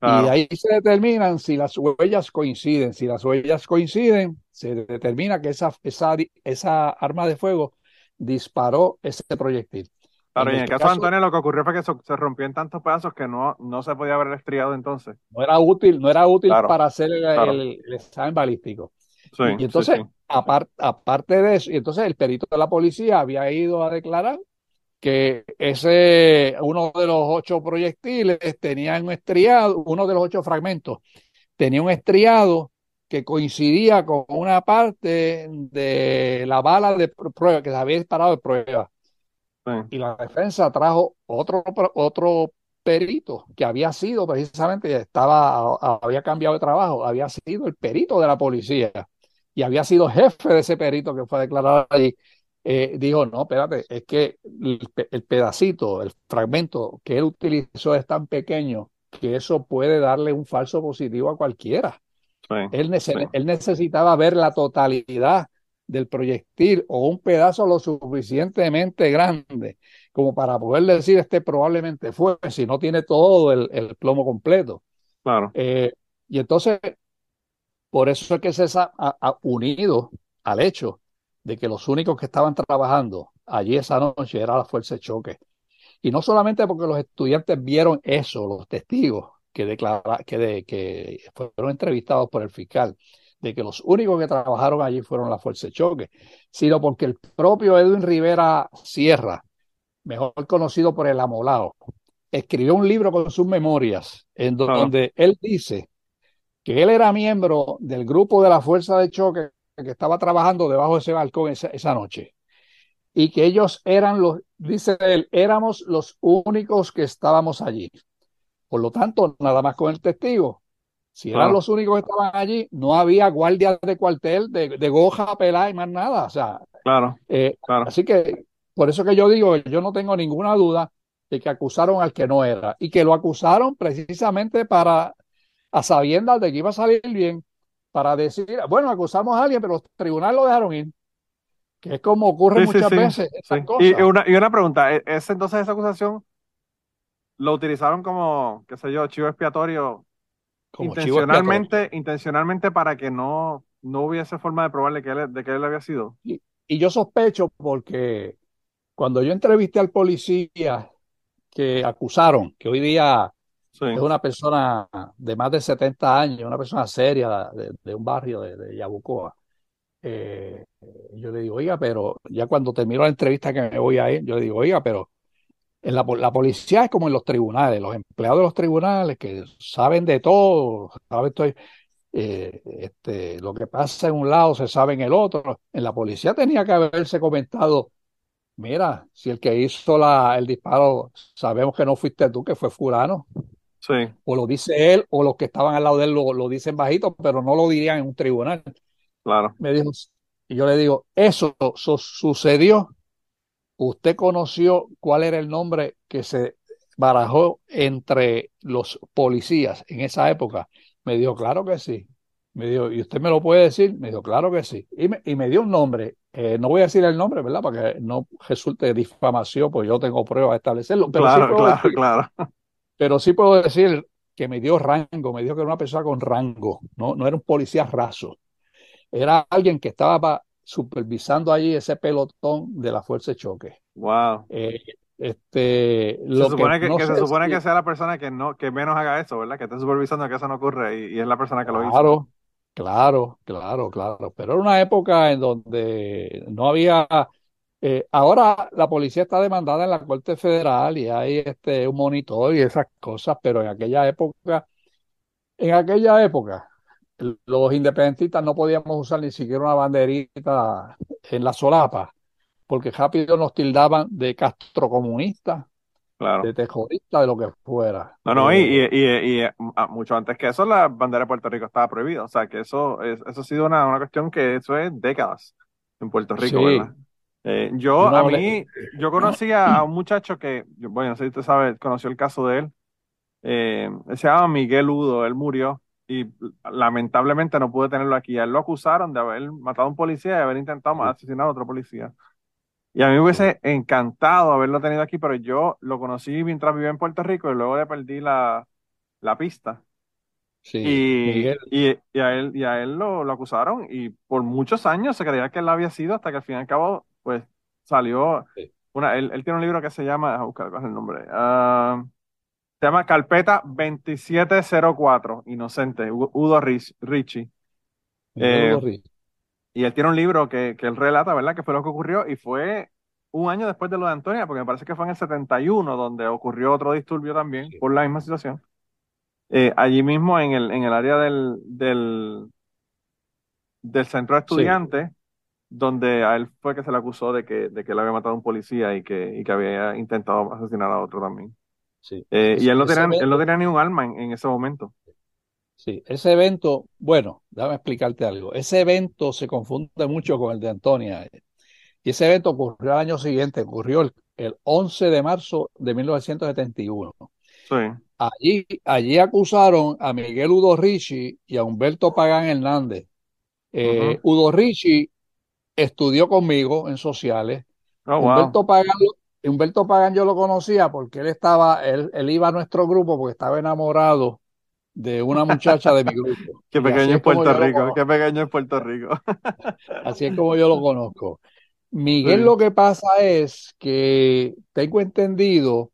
Y ahí se determinan si las huellas coinciden. Si las huellas coinciden, se determina que esa, esa, esa arma de fuego disparó ese proyectil. Claro, y en el caso, de Antonio lo que ocurrió fue que se rompió en tantos pedazos que no, no se podía haber estriado entonces. No era útil, no era útil para hacer el, examen balístico. y entonces, aparte de eso, y entonces el perito de la policía había ido a declarar que ese, uno de los ocho proyectiles tenía un estriado, uno de los ocho fragmentos tenía un estriado que coincidía con una parte de la bala de prueba que se había disparado de prueba. Y la defensa trajo otro, otro perito que había sido precisamente, estaba, había cambiado de trabajo, había sido el perito de la policía y había sido jefe de ese perito que fue declarado allí. Eh, dijo, no, espérate, es que el, pedacito, el fragmento que él utilizó es tan pequeño que eso puede darle un falso positivo a cualquiera. él, él, necesitaba ver la totalidad del proyectil o un pedazo lo suficientemente grande como para poder decir este probablemente fue, si no tiene todo el, el plomo completo. Claro. Eh, y entonces, por eso es que se ha unido al hecho de que los únicos que estaban trabajando allí esa noche era la fuerza de choque. Y no solamente porque los estudiantes vieron eso, los testigos que, declara, que, de, que fueron entrevistados por el fiscal, de que los únicos que trabajaron allí fueron la fuerza de choque, sino porque el propio Edwin Rivera Sierra, mejor conocido por el Amolao, escribió un libro con sus memorias en donde él dice que él era miembro del grupo de la fuerza de choque que estaba trabajando debajo de ese balcón esa, esa noche y que ellos eran los, dice él, éramos los únicos que estábamos allí. Por lo tanto, nada más con el testigo. Si eran los únicos que estaban allí, no había guardias de cuartel, de, de goja, pelada y más nada. O sea, Claro, eh, claro. así que por eso que yo digo, yo no tengo ninguna duda de que acusaron al que no era y que lo acusaron precisamente para, a sabiendas de que iba a salir bien, para decir, bueno, acusamos a alguien, pero los tribunales lo dejaron ir, que es como ocurre Sí, muchas sí, veces esas cosas. Y, una, y una pregunta, ¿e- ¿es entonces esa acusación lo utilizaron como, qué sé yo, chivo expiatorio como chivo intencionalmente, intencionalmente para que no, no hubiese forma de probarle que él, de que él había sido? Y, y yo sospecho porque cuando yo entrevisté al policía que acusaron, que hoy día Es una persona de más de 70 años, una persona seria de, un barrio de, de Yabucoa, eh, yo le digo, oiga, pero ya cuando termino la entrevista que me voy a ir, yo le digo, oiga, pero en la, la policía es como en los tribunales, los empleados de los tribunales que saben de todo, saben todo, eh, este, lo que pasa en un lado se sabe en el otro. En la policía tenía que haberse comentado, mira, si el que hizo la, el disparo, sabemos que no fuiste tú, que fue fulano, sí, o lo dice él, o los que estaban al lado de él lo, lo dicen bajito, pero no lo dirían en un tribunal. claro. Me dijo, y yo le digo, eso, eso sucedió. ¿Usted conoció cuál era el nombre que se barajó entre los policías en esa época? Me dijo, claro que sí. Me dijo, ¿y usted me lo puede decir? Me dijo, claro que sí. Y me, y me dio un nombre. Eh, no voy a decir el nombre, ¿verdad? Para que no resulte difamación, pues yo tengo pruebas de establecerlo. Pero Claro, claro, decir, claro. Pero sí puedo decir que me dio rango, me dijo que era una persona con rango, no, no era un policía raso. Era alguien que estaba supervisando allí ese pelotón de la fuerza de choque. Wow. Eh, este, Se lo supone que, no que se supone que sea la persona que no, que menos haga eso, ¿verdad? Que esté supervisando que eso no ocurre y, y es la persona que lo hizo. Claro, claro, claro, claro. Pero era una época en donde no había. Eh, ahora la policía está demandada en la Corte Federal y hay este un monitor y esas cosas, pero en aquella época, en aquella época, los independentistas no podíamos usar ni siquiera una banderita en la solapa, porque rápido nos tildaban de castrocomunistas, Claro. de terroristas, de lo que fuera. No, no, y, Eh, y, y, y, ah, mucho antes que eso, la bandera de Puerto Rico estaba prohibida. O sea, que eso, es- eso ha sido una, una cuestión que eso es décadas en Puerto Rico, sí, ¿verdad? Eh, yo, a le- mí, yo conocí a, un muchacho que, bueno, no sé si usted sabe, conoció el caso de él. Eh, se llama Miguel Udo, él murió y lamentablemente no pude tenerlo aquí. A él lo acusaron de haber matado a un policía y de haber intentado asesinar a otro policía. Y a mí me hubiese encantado haberlo tenido aquí, pero yo lo conocí mientras vivía en Puerto Rico y luego le perdí la, la pista. sí, Y, y, y a él, y a él lo, lo acusaron y por muchos años se creía que él había sido hasta que al fin y al cabo, pues salió Sí. una, él, él tiene un libro que se llama, a buscar cuál es el nombre, Ah, se llama Carpeta 2704, Inocente, Udo Rich- Ricci. Miguel Eh, y él tiene un libro que, que él relata, ¿verdad? Que fue lo que ocurrió y fue un año después de lo de Antonia, porque me parece que fue en el 71 donde ocurrió otro disturbio también Sí. por la misma situación. Eh, allí mismo en el, en el área del, del, del centro de Sí, estudiantes, donde a él fue que se le acusó de que, de que él había matado a un policía y que, y que había intentado asesinar a otro también. sí. Eh, y él no tenía, él no tenía ni un arma en, en ese momento. sí, ese evento, bueno, déjame explicarte algo. Ese evento se confunde mucho con el de Antonia. Y ese evento ocurrió al año siguiente, ocurrió el, el 11 de marzo de 1971. Sí, Allí, allí acusaron a Miguel Udo Ricci y a Humberto Pagán Hernández. Eh. Udo Ricci estudió conmigo en sociales. Oh, wow. Humberto Pagán, Humberto yo lo conocía porque él estaba, él, él iba a nuestro grupo porque estaba enamorado de una muchacha de mi grupo. Qué pequeño es Puerto Rico, qué pequeño es Puerto Rico. Así es como yo lo conozco. Miguel Sí. lo que pasa es que tengo entendido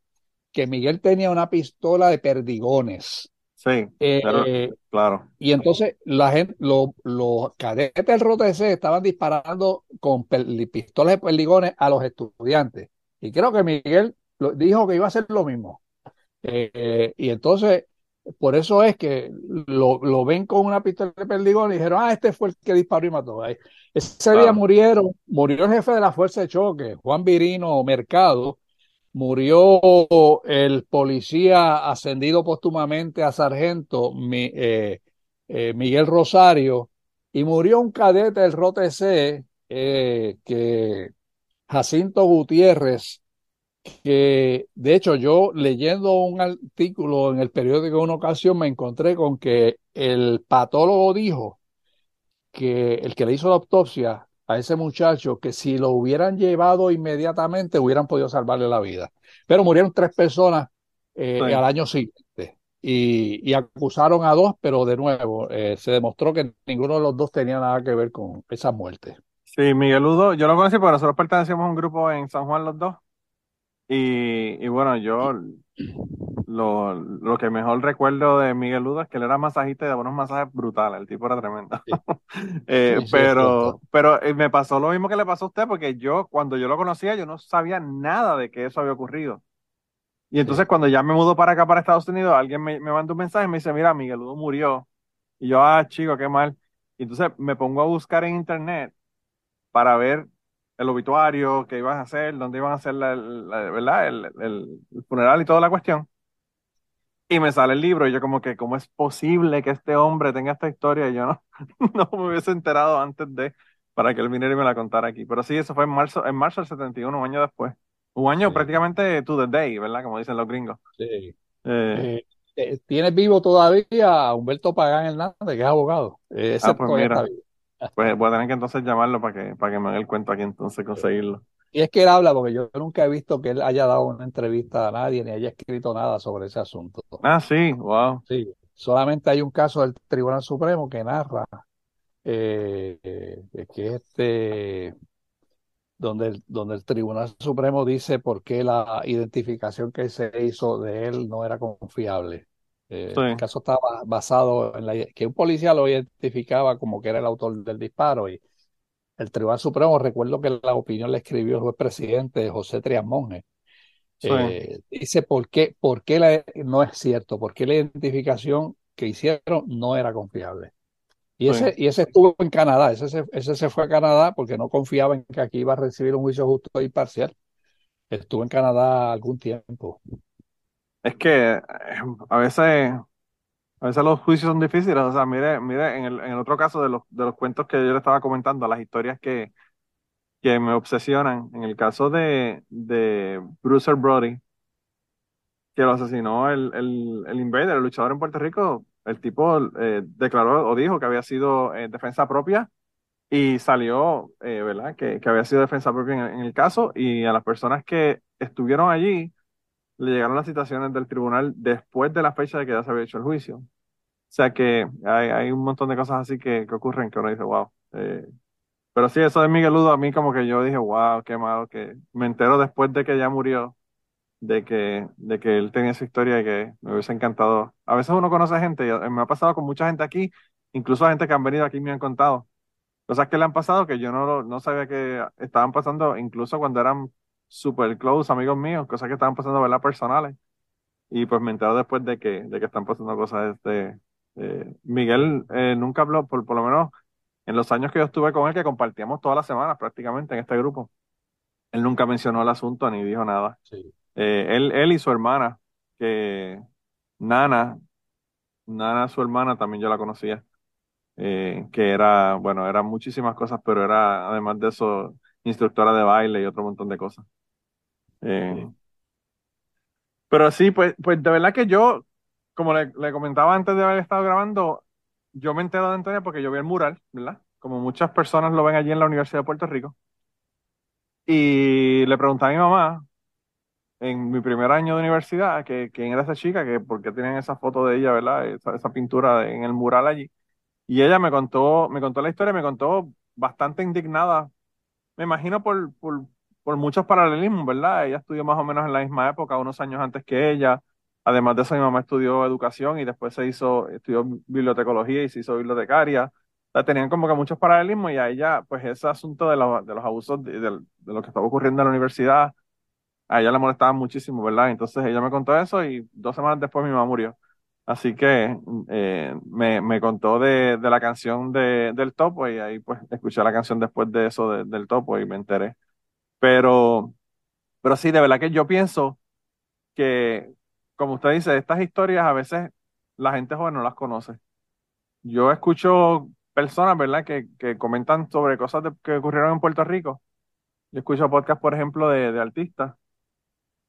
que Miguel tenía una pistola de perdigones. Sí, Eh, claro, claro. y entonces la gente, lo- los cadetes del ROTC estaban disparando con pistolas de perdigones a los estudiantes. Y creo que Miguel dijo que iba a hacer lo mismo. Eh, eh, y entonces, por eso es que lo, lo ven con una pistola de perdigones y dijeron, ah, este fue el que disparó y mató. Ese día Claro. murieron, murió el jefe de la fuerza de choque, Juan Virino Mercado, murió el policía ascendido póstumamente a sargento, eh, eh, Miguel Rosario, y murió un cadete del ROTC, eh, que Jacinto Gutiérrez, que de hecho yo leyendo un artículo en el periódico una ocasión me encontré con que el patólogo dijo que el que le hizo la autopsia a ese muchacho, que si lo hubieran llevado inmediatamente hubieran podido salvarle la vida. Pero murieron tres personas eh, Sí. al año siguiente y, y acusaron a dos, pero de nuevo eh, se demostró que ninguno de los dos tenía nada que ver con esa muerte. Sí, Miguel Ludo, yo lo conocí porque nosotros pertenecíamos a un grupo en San Juan los dos. Y, y bueno, yo lo, lo que mejor recuerdo de Miguel Ludo es que él era masajista y daba unos masajes brutales, el tipo era tremendo. Sí. Eh, Sí, sí, es pero, pero eh, me pasó lo mismo que le pasó a usted, porque yo, cuando yo lo conocía, yo no sabía nada de que eso había ocurrido. Y entonces cuando ya me mudó para acá, para Estados Unidos, alguien me, me mandó un mensaje y me dice, mira, Miguel Ludo murió. Y yo, ah, chico, qué mal. Y entonces me pongo a buscar en internet para ver el obituario, qué iban a hacer, dónde iban a hacer la, la- ¿verdad? El, el- el funeral y toda la cuestión. Y me sale el libro y yo como que, ¿cómo es posible que este hombre tenga esta historia? Y yo no, no me hubiese enterado antes de, para que él viniera y me la contara aquí. Pero sí, eso fue en marzo, en marzo del 71, un año después. Un año Sí. prácticamente to the day, ¿verdad? Como dicen los gringos. Sí. Eh, Eh, eh, ¿tienes vivo todavía a Humberto Pagán Hernández, que es abogado? Eh, ah, pues mira, pues voy a tener que entonces llamarlo para que, para que me haga el cuento aquí entonces conseguirlo. Y es que él habla, porque yo nunca he visto que él haya dado una entrevista a nadie ni haya escrito nada sobre ese asunto. Ah, sí, wow. Sí, solamente hay un caso del Tribunal Supremo que narra eh, eh, que este, donde el, donde el Tribunal Supremo dice por qué la identificación que se hizo de él no era confiable. Eh, Sí. el caso estaba basado en la, que un policía lo identificaba como que era el autor del disparo y el Tribunal Supremo, recuerdo que la opinión la escribió el juez presidente José Trias Monge. Sí. Eh, dice por qué, por qué la- no es cierto, por qué la identificación que hicieron no era confiable. Y Sí. ese, y ese estuvo en Canadá, ese, se- ese se fue a Canadá porque no confiaba en que aquí iba a recibir un juicio justo e imparcial. Estuvo en Canadá algún tiempo. Es que eh, a veces, a veces los juicios son difíciles. O sea, mire, mire, en el, en el otro caso de los, de los cuentos que yo le estaba comentando, las historias que, que me obsesionan. En el caso de, de Bruce Brody, que lo asesinó el, el, el invader, el luchador en Puerto Rico, el tipo eh, declaró o dijo que había sido eh, defensa propia y salió, eh, ¿verdad? Que, que había sido defensa propia en, en el caso y a las personas que estuvieron allí le llegaron las citaciones del tribunal después de la fecha de que ya se había hecho el juicio. O sea que hay, un montón de cosas así que, que ocurren que uno dice, wow. Eh, pero sí, eso de Miguel Ludo a mí como que yo dije, wow, qué malo, que me entero después de que ya murió, de que, de que él tenía esa historia y que me hubiese encantado. A veces uno conoce gente, eh, me ha pasado con mucha gente aquí, incluso gente que han venido aquí me han contado cosas que le han pasado que yo no, no sabía que estaban pasando, incluso cuando eran super close amigos míos, cosas que estaban pasando, ¿verdad? Personales. Y pues me entero después de que, de que están pasando cosas. Este, eh, Miguel eh, nunca habló, por, por lo menos en los años que yo estuve con él, que compartíamos todas las semanas prácticamente en este grupo. Él nunca mencionó el asunto ni dijo nada. Sí. Eh, él, él y su hermana, que Nana, Nana, su hermana, también yo la conocía, eh, que era, bueno, eran muchísimas cosas, pero era, además de eso, instructora de baile y otro montón de cosas. Eh, Sí. pero sí, pues, pues de verdad que yo, como le, le comentaba antes de haber estado grabando, yo me entero de Antonio porque yo vi el mural, ¿verdad? Como muchas personas lo ven allí en la Universidad de Puerto Rico. Y le pregunté a mi mamá en mi primer año de universidad, que quién era esa chica, que por qué tienen esa foto de ella, ¿verdad? Esa, esa pintura de- en el mural allí. Y ella me contó, me contó la historia, me contó bastante indignada, me imagino por, por, por muchos paralelismos, ¿verdad? Ella estudió más o menos en la misma época, unos años antes que ella. Además de eso, mi mamá estudió educación y después se hizo, estudió bibliotecología y se hizo bibliotecaria. O sea, tenían como que muchos paralelismos y a ella, pues ese asunto de, los de los abusos de- de lo que estaba ocurriendo en la universidad, a ella le molestaba muchísimo, ¿verdad? Entonces ella me contó eso y dos semanas después mi mamá murió. Así que eh, me, me contó de, de la canción de, del Topo y ahí pues escuché la canción después de eso de- del Topo y me enteré. Pero, pero sí, de verdad que yo pienso que, como usted dice, estas historias a veces la gente joven no las conoce. Yo escucho personas, ¿verdad?, que, que comentan sobre cosas que ocurrieron en Puerto Rico. Yo escucho podcasts, por ejemplo, de, de artistas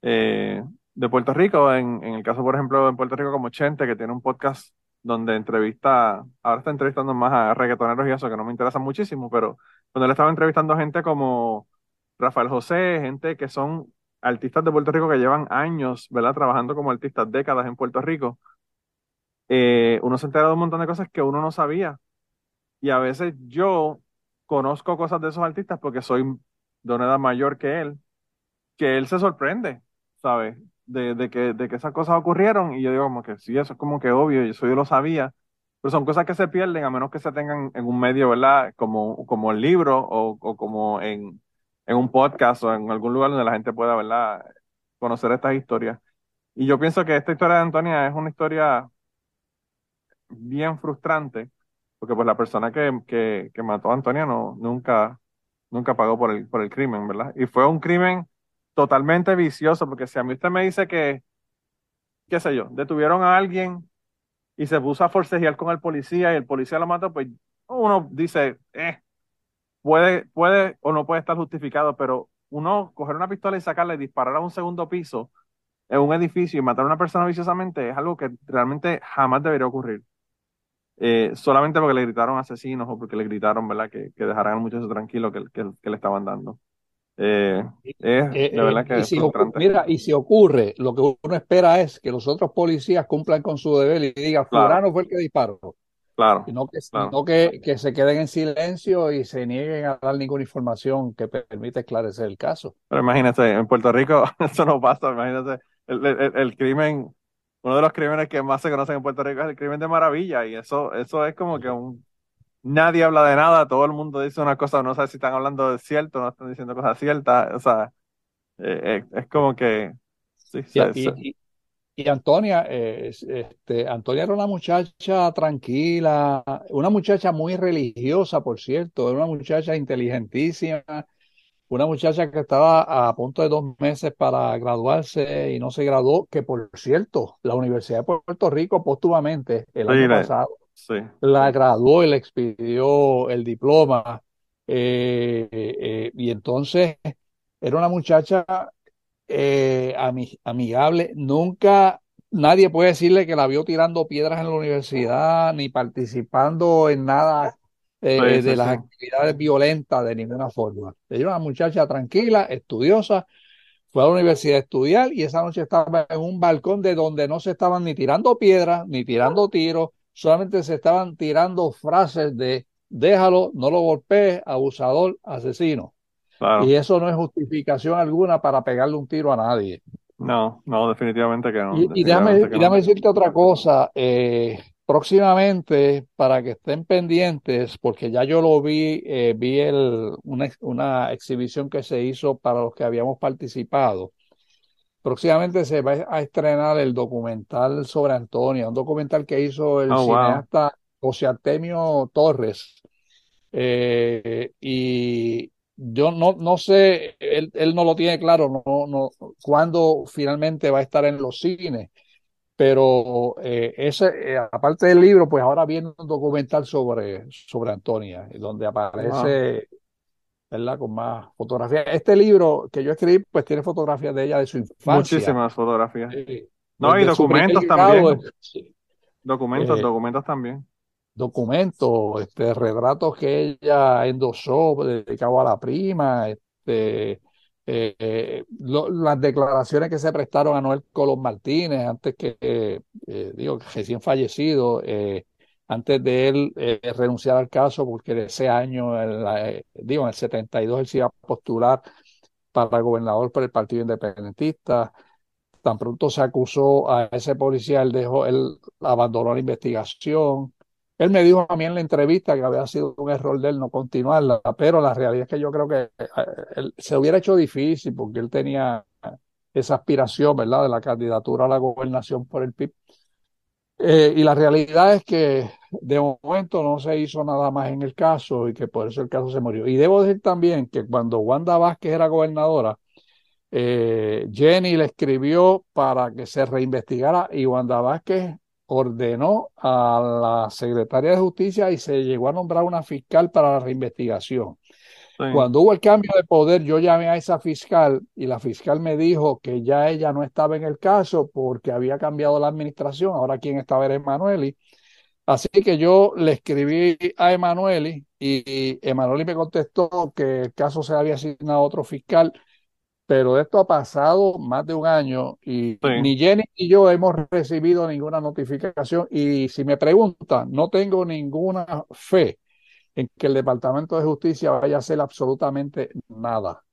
eh, de Puerto Rico. En, en el caso, por ejemplo, en Puerto Rico como Chente, que tiene un podcast donde entrevista, ahora está entrevistando más a reggaetoneros y eso, que no me interesa muchísimo, pero donde él estaba entrevistando gente como Rafael José, gente que son artistas de Puerto Rico que llevan años, ¿verdad? Trabajando como artistas, décadas en Puerto Rico. Eh, uno se entera de un montón de cosas que uno no sabía. Y a veces yo conozco cosas de esos artistas porque soy de una edad mayor que él que él se sorprende, ¿sabes? De, de que, de que esas cosas ocurrieron y yo digo como que sí, eso es como que obvio, eso yo lo sabía, pero son cosas que se pierden a menos que se tengan en un medio, ¿verdad? Como, como el libro o, o como en, en un podcast o en algún lugar donde la gente pueda, ¿verdad? Conocer estas historias. Y yo pienso que esta historia de Antonia es una historia bien frustrante, porque pues la persona que, que, que mató a Antonia no, nunca, nunca pagó por el, por el crimen, ¿verdad? Y fue un crimen totalmente vicioso, porque si a mí usted me dice que, qué sé yo, detuvieron a alguien y se puso a forcejear con el policía y el policía lo mató, pues uno dice, eh, puede, puede o no puede estar justificado, pero uno coger una pistola y sacarla y disparar a un segundo piso en un edificio y matar a una persona viciosamente es algo que realmente jamás debería ocurrir. Eh, solamente porque le gritaron asesinos o porque le gritaron, ¿verdad? Que, que dejaran al muchacho tranquilo que, que, que le estaban dando. Eh, es Eh, verdad eh, que y si mira, y si ocurre, lo que uno espera es que los otros policías cumplan con su deber y digan, Claro. fulano fue el que disparó, Claro, y no que, claro. no que, que se queden en silencio y se nieguen a dar ninguna información que permita esclarecer el caso. Pero imagínate, en Puerto Rico eso no pasa. Imagínate, el, el- el crimen, uno de los crímenes que más se conocen en Puerto Rico es el crimen de Maravilla. Y eso, eso es como que un, nadie habla de nada, todo el mundo dice una cosa, no sé si están hablando de cierto, no están diciendo cosas ciertas. O sea, eh, eh, es como que, sí, Y, se- y- se- y- y Antonia, eh, es- este, Antonia era una muchacha tranquila, una muchacha muy religiosa, por cierto, era una muchacha inteligentísima, una muchacha que estaba a punto de dos meses para graduarse y no se graduó, que por cierto, la Universidad de Puerto Rico póstumamente el Sí, año pasado sí, la graduó y le expidió el diploma. eh, eh, y entonces era una muchacha eh, ami- amigable. Nunca nadie puede decirle que la vio tirando piedras en la universidad ni participando en nada eh, Sí, sí, de las actividades violentas de ninguna forma. Ella era una muchacha tranquila, estudiosa. Fue a la universidad a estudiar y esa noche estaba en un balcón de donde no se estaban ni tirando piedras ni tirando tiros, solamente se estaban tirando frases de déjalo, no lo golpees, abusador, asesino. claro. Y eso no es justificación alguna para pegarle un tiro a nadie. No, no, definitivamente que no. Y, y déjame, decirte otra cosa. eh, próximamente, para que estén pendientes, porque ya yo lo vi, eh, vi el, una exhibición que se hizo para los que habíamos participado. Próximamente se va a estrenar el documental sobre Antonia, un documental que hizo el Oh, wow. cineasta José Artemio Torres. Eh, y yo no, no sé, él, él no lo tiene claro, no, no, cuándo finalmente va a estar en los cines, pero eh, ese, eh, aparte del libro, pues ahora viene un documental sobre, sobre Antonia, donde Wow. Con más fotografías. Este libro que yo escribí, pues tiene fotografías de ella de su infancia, Muchísimas fotografías. eh, No, y documentos también. sí, Documentos, eh, documentos también. documentos, este, retratos que ella endosó dedicado a la prima, este, eh, eh, lo- las declaraciones que se prestaron a Noel Colón Martínez, antes que, eh, eh, digo, recién fallecido, eh, antes de él eh, renunciar al caso, porque ese año, en la- eh, digo, en el 72, él se iba a postular para gobernador por el Partido Independentista. Tan pronto se acusó a ese policía, él dejó, él abandonó la investigación. Él me dijo a mí en la entrevista que había sido un error de él no continuarla, pero la realidad es que yo creo que eh, él- se hubiera hecho difícil porque él tenía esa aspiración, ¿verdad?, de la candidatura a la gobernación por el PIB. Eh, y la realidad es que de momento no se hizo nada más en el caso y que por eso el caso se murió. Y debo decir también que cuando Wanda Vázquez era gobernadora, eh, Jenny le escribió para que se reinvestigara y Wanda Vázquez ordenó a la secretaria de Justicia y se llegó a nombrar una fiscal para la reinvestigación. Sí. Cuando hubo el cambio de poder, yo llamé a esa fiscal y la fiscal me dijo que ya ella no estaba en el caso porque había cambiado la administración. Ahora quien estaba era Emanueli. Así que yo le escribí a Emanueli y Emanueli me contestó que el caso se había asignado a otro fiscal, pero esto ha pasado más de un año y Sí. ni Jenny ni yo hemos recibido ninguna notificación. Y si me preguntan, no tengo ninguna fe en que el Departamento de Justicia vaya a hacer absolutamente nada.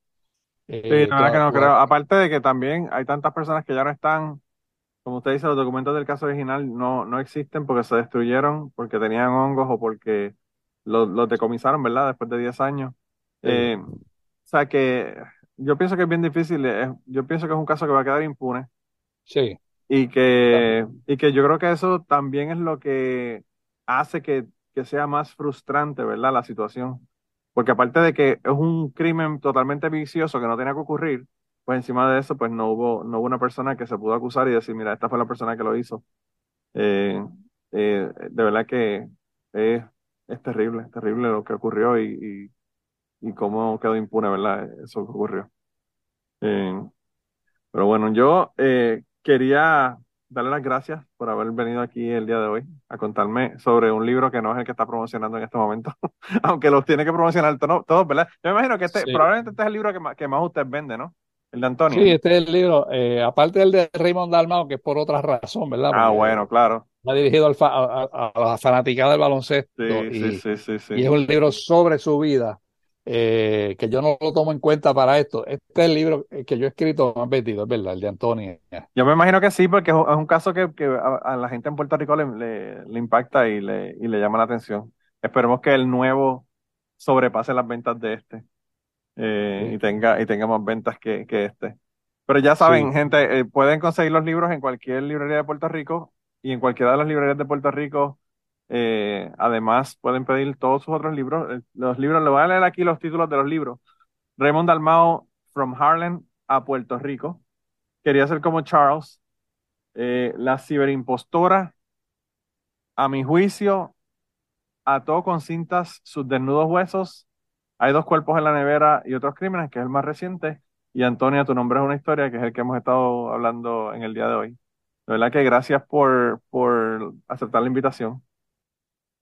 Sí, Eh, la verdad que no creo. Aparte de que también hay tantas personas que ya no están, como usted dice, los documentos del caso original no, no existen porque se destruyeron, porque tenían hongos o porque los, los decomisaron, ¿verdad? Después de 10 años. Sí. Eh, o sea que yo pienso que es bien difícil. es- yo pienso que es un caso que va a quedar impune Sí, y que, y que yo creo que eso también es lo que hace que, que sea más frustrante, ¿verdad? La situación. Porque aparte de que es un crimen totalmente vicioso que no tenía que ocurrir, pues encima de eso, pues no hubo, no hubo una persona que se pudo acusar y decir, mira, esta fue la persona que lo hizo. Eh, eh, de verdad que es, terrible, es terrible lo que ocurrió y, y, cómo quedó impune, ¿verdad? Eso que ocurrió. Eh, pero bueno, yo quería darle las gracias por haber venido aquí el día de hoy a contarme sobre un libro que no es el que está promocionando en este momento, aunque los tiene que promocionar to- todos, ¿verdad? Yo me imagino que este, Sí. probablemente este es el libro que más, que más usted vende, ¿no? El de Antonio. sí, este es el libro, eh, aparte del de Raymond Dalmau, que es por otra razón, ¿verdad? ah, Porque bueno, claro. va dirigido al fa- a, a- a la fanaticada del baloncesto Sí, y, sí, sí, sí, sí. y es un libro sobre su vida, eh, que yo no lo tomo en cuenta para esto. Este es el libro que yo he escrito más vendido, es verdad, el de Antonio. Yo me imagino que sí, porque es un, es un caso que, que a, a la gente en Puerto Rico le, le, le impacta y le, y le llama la atención. Esperemos que el nuevo sobrepase las ventas de este eh, Sí. y tenga, y tenga más ventas que, que este. Pero ya saben, Sí. gente, eh, pueden conseguir los libros en cualquier librería de Puerto Rico y en cualquiera de las librerías de Puerto Rico. Eh, además, pueden pedir todos sus otros libros. Eh, Los libros, le voy a leer aquí los títulos de los libros. Raymond Dalmao, From Harlem a Puerto Rico. Quería ser como Charles. Eh, la ciberimpostora, a mi juicio, ató con cintas sus desnudos huesos. Hay dos cuerpos en la nevera y otros crímenes, que es el más reciente. Y Antonia, tu nombre es una historia, que es el que hemos estado hablando en el día de hoy. De verdad que gracias por, por aceptar la invitación.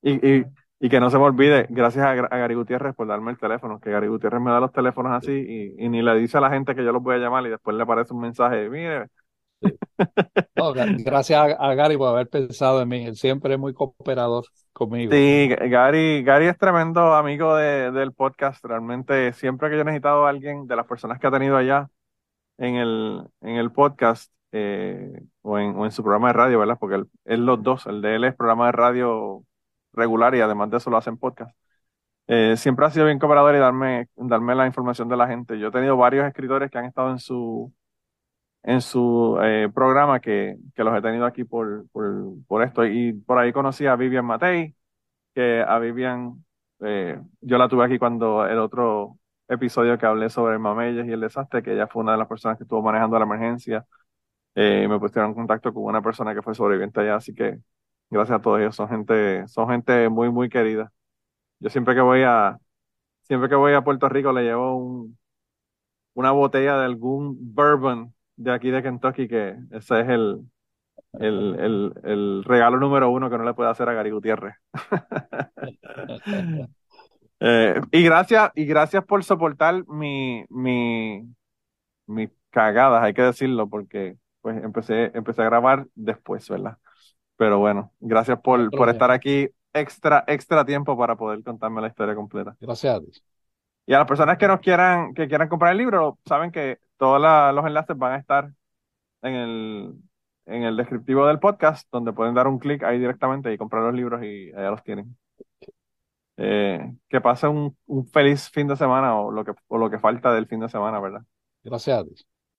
Y, y, y que no se me olvide, gracias a, a Gary Gutiérrez por darme el teléfono, que Gary Gutiérrez me da los teléfonos así y, y ni le dice a la gente que yo los voy a llamar y después le aparece un mensaje, mire, No, gracias a, a Gary por haber pensado en mí. Él siempre es muy cooperador conmigo. Sí, Gary, Gary es tremendo amigo de- del podcast. Realmente, siempre que yo he necesitado a alguien de las personas que ha tenido allá en el, en el podcast eh, o, en, o en su programa de radio, ¿verdad? Porque él, él los dos, el de él es programa de radio regular y además de eso lo hacen podcast. Eh, siempre ha sido bien cooperador y darme, darme la información de la gente. Yo he tenido varios escritores que han estado en su, en su eh, programa que, que los he tenido aquí por, por, esto. Y por ahí conocí a Vivian Matei, que a Vivian eh, yo la tuve aquí cuando el otro episodio que hablé sobre el Mameyes y el desastre, que ella fue una de las personas que estuvo manejando la emergencia. Eh, me pusieron en contacto con una persona que fue sobreviviente allá, así que gracias a todos ellos, son gente, son gente muy, muy querida. Yo siempre que voy a, siempre que voy a Puerto Rico le llevo un, una botella de algún bourbon de aquí de Kentucky, que ese es el, el, el, el regalo número uno que no le puede hacer a Gary Gutiérrez. Eh, y gracias, y gracias por soportar mi, mi, mis cagadas, hay que decirlo, porque pues empecé, empecé a grabar después, ¿verdad? Pero bueno, gracias por, por estar aquí extra, extra tiempo para poder contarme la historia completa. Gracias a ti. Y a las personas que nos quieran, que quieran comprar el libro, saben que todos la- los enlaces van a estar en el, en el descriptivo del podcast, donde pueden dar un clic ahí directamente y comprar los libros y allá los tienen. Eh, que pasen un, un feliz fin de semana o lo que, o lo que falta del fin de semana, ¿verdad? Gracias a ti.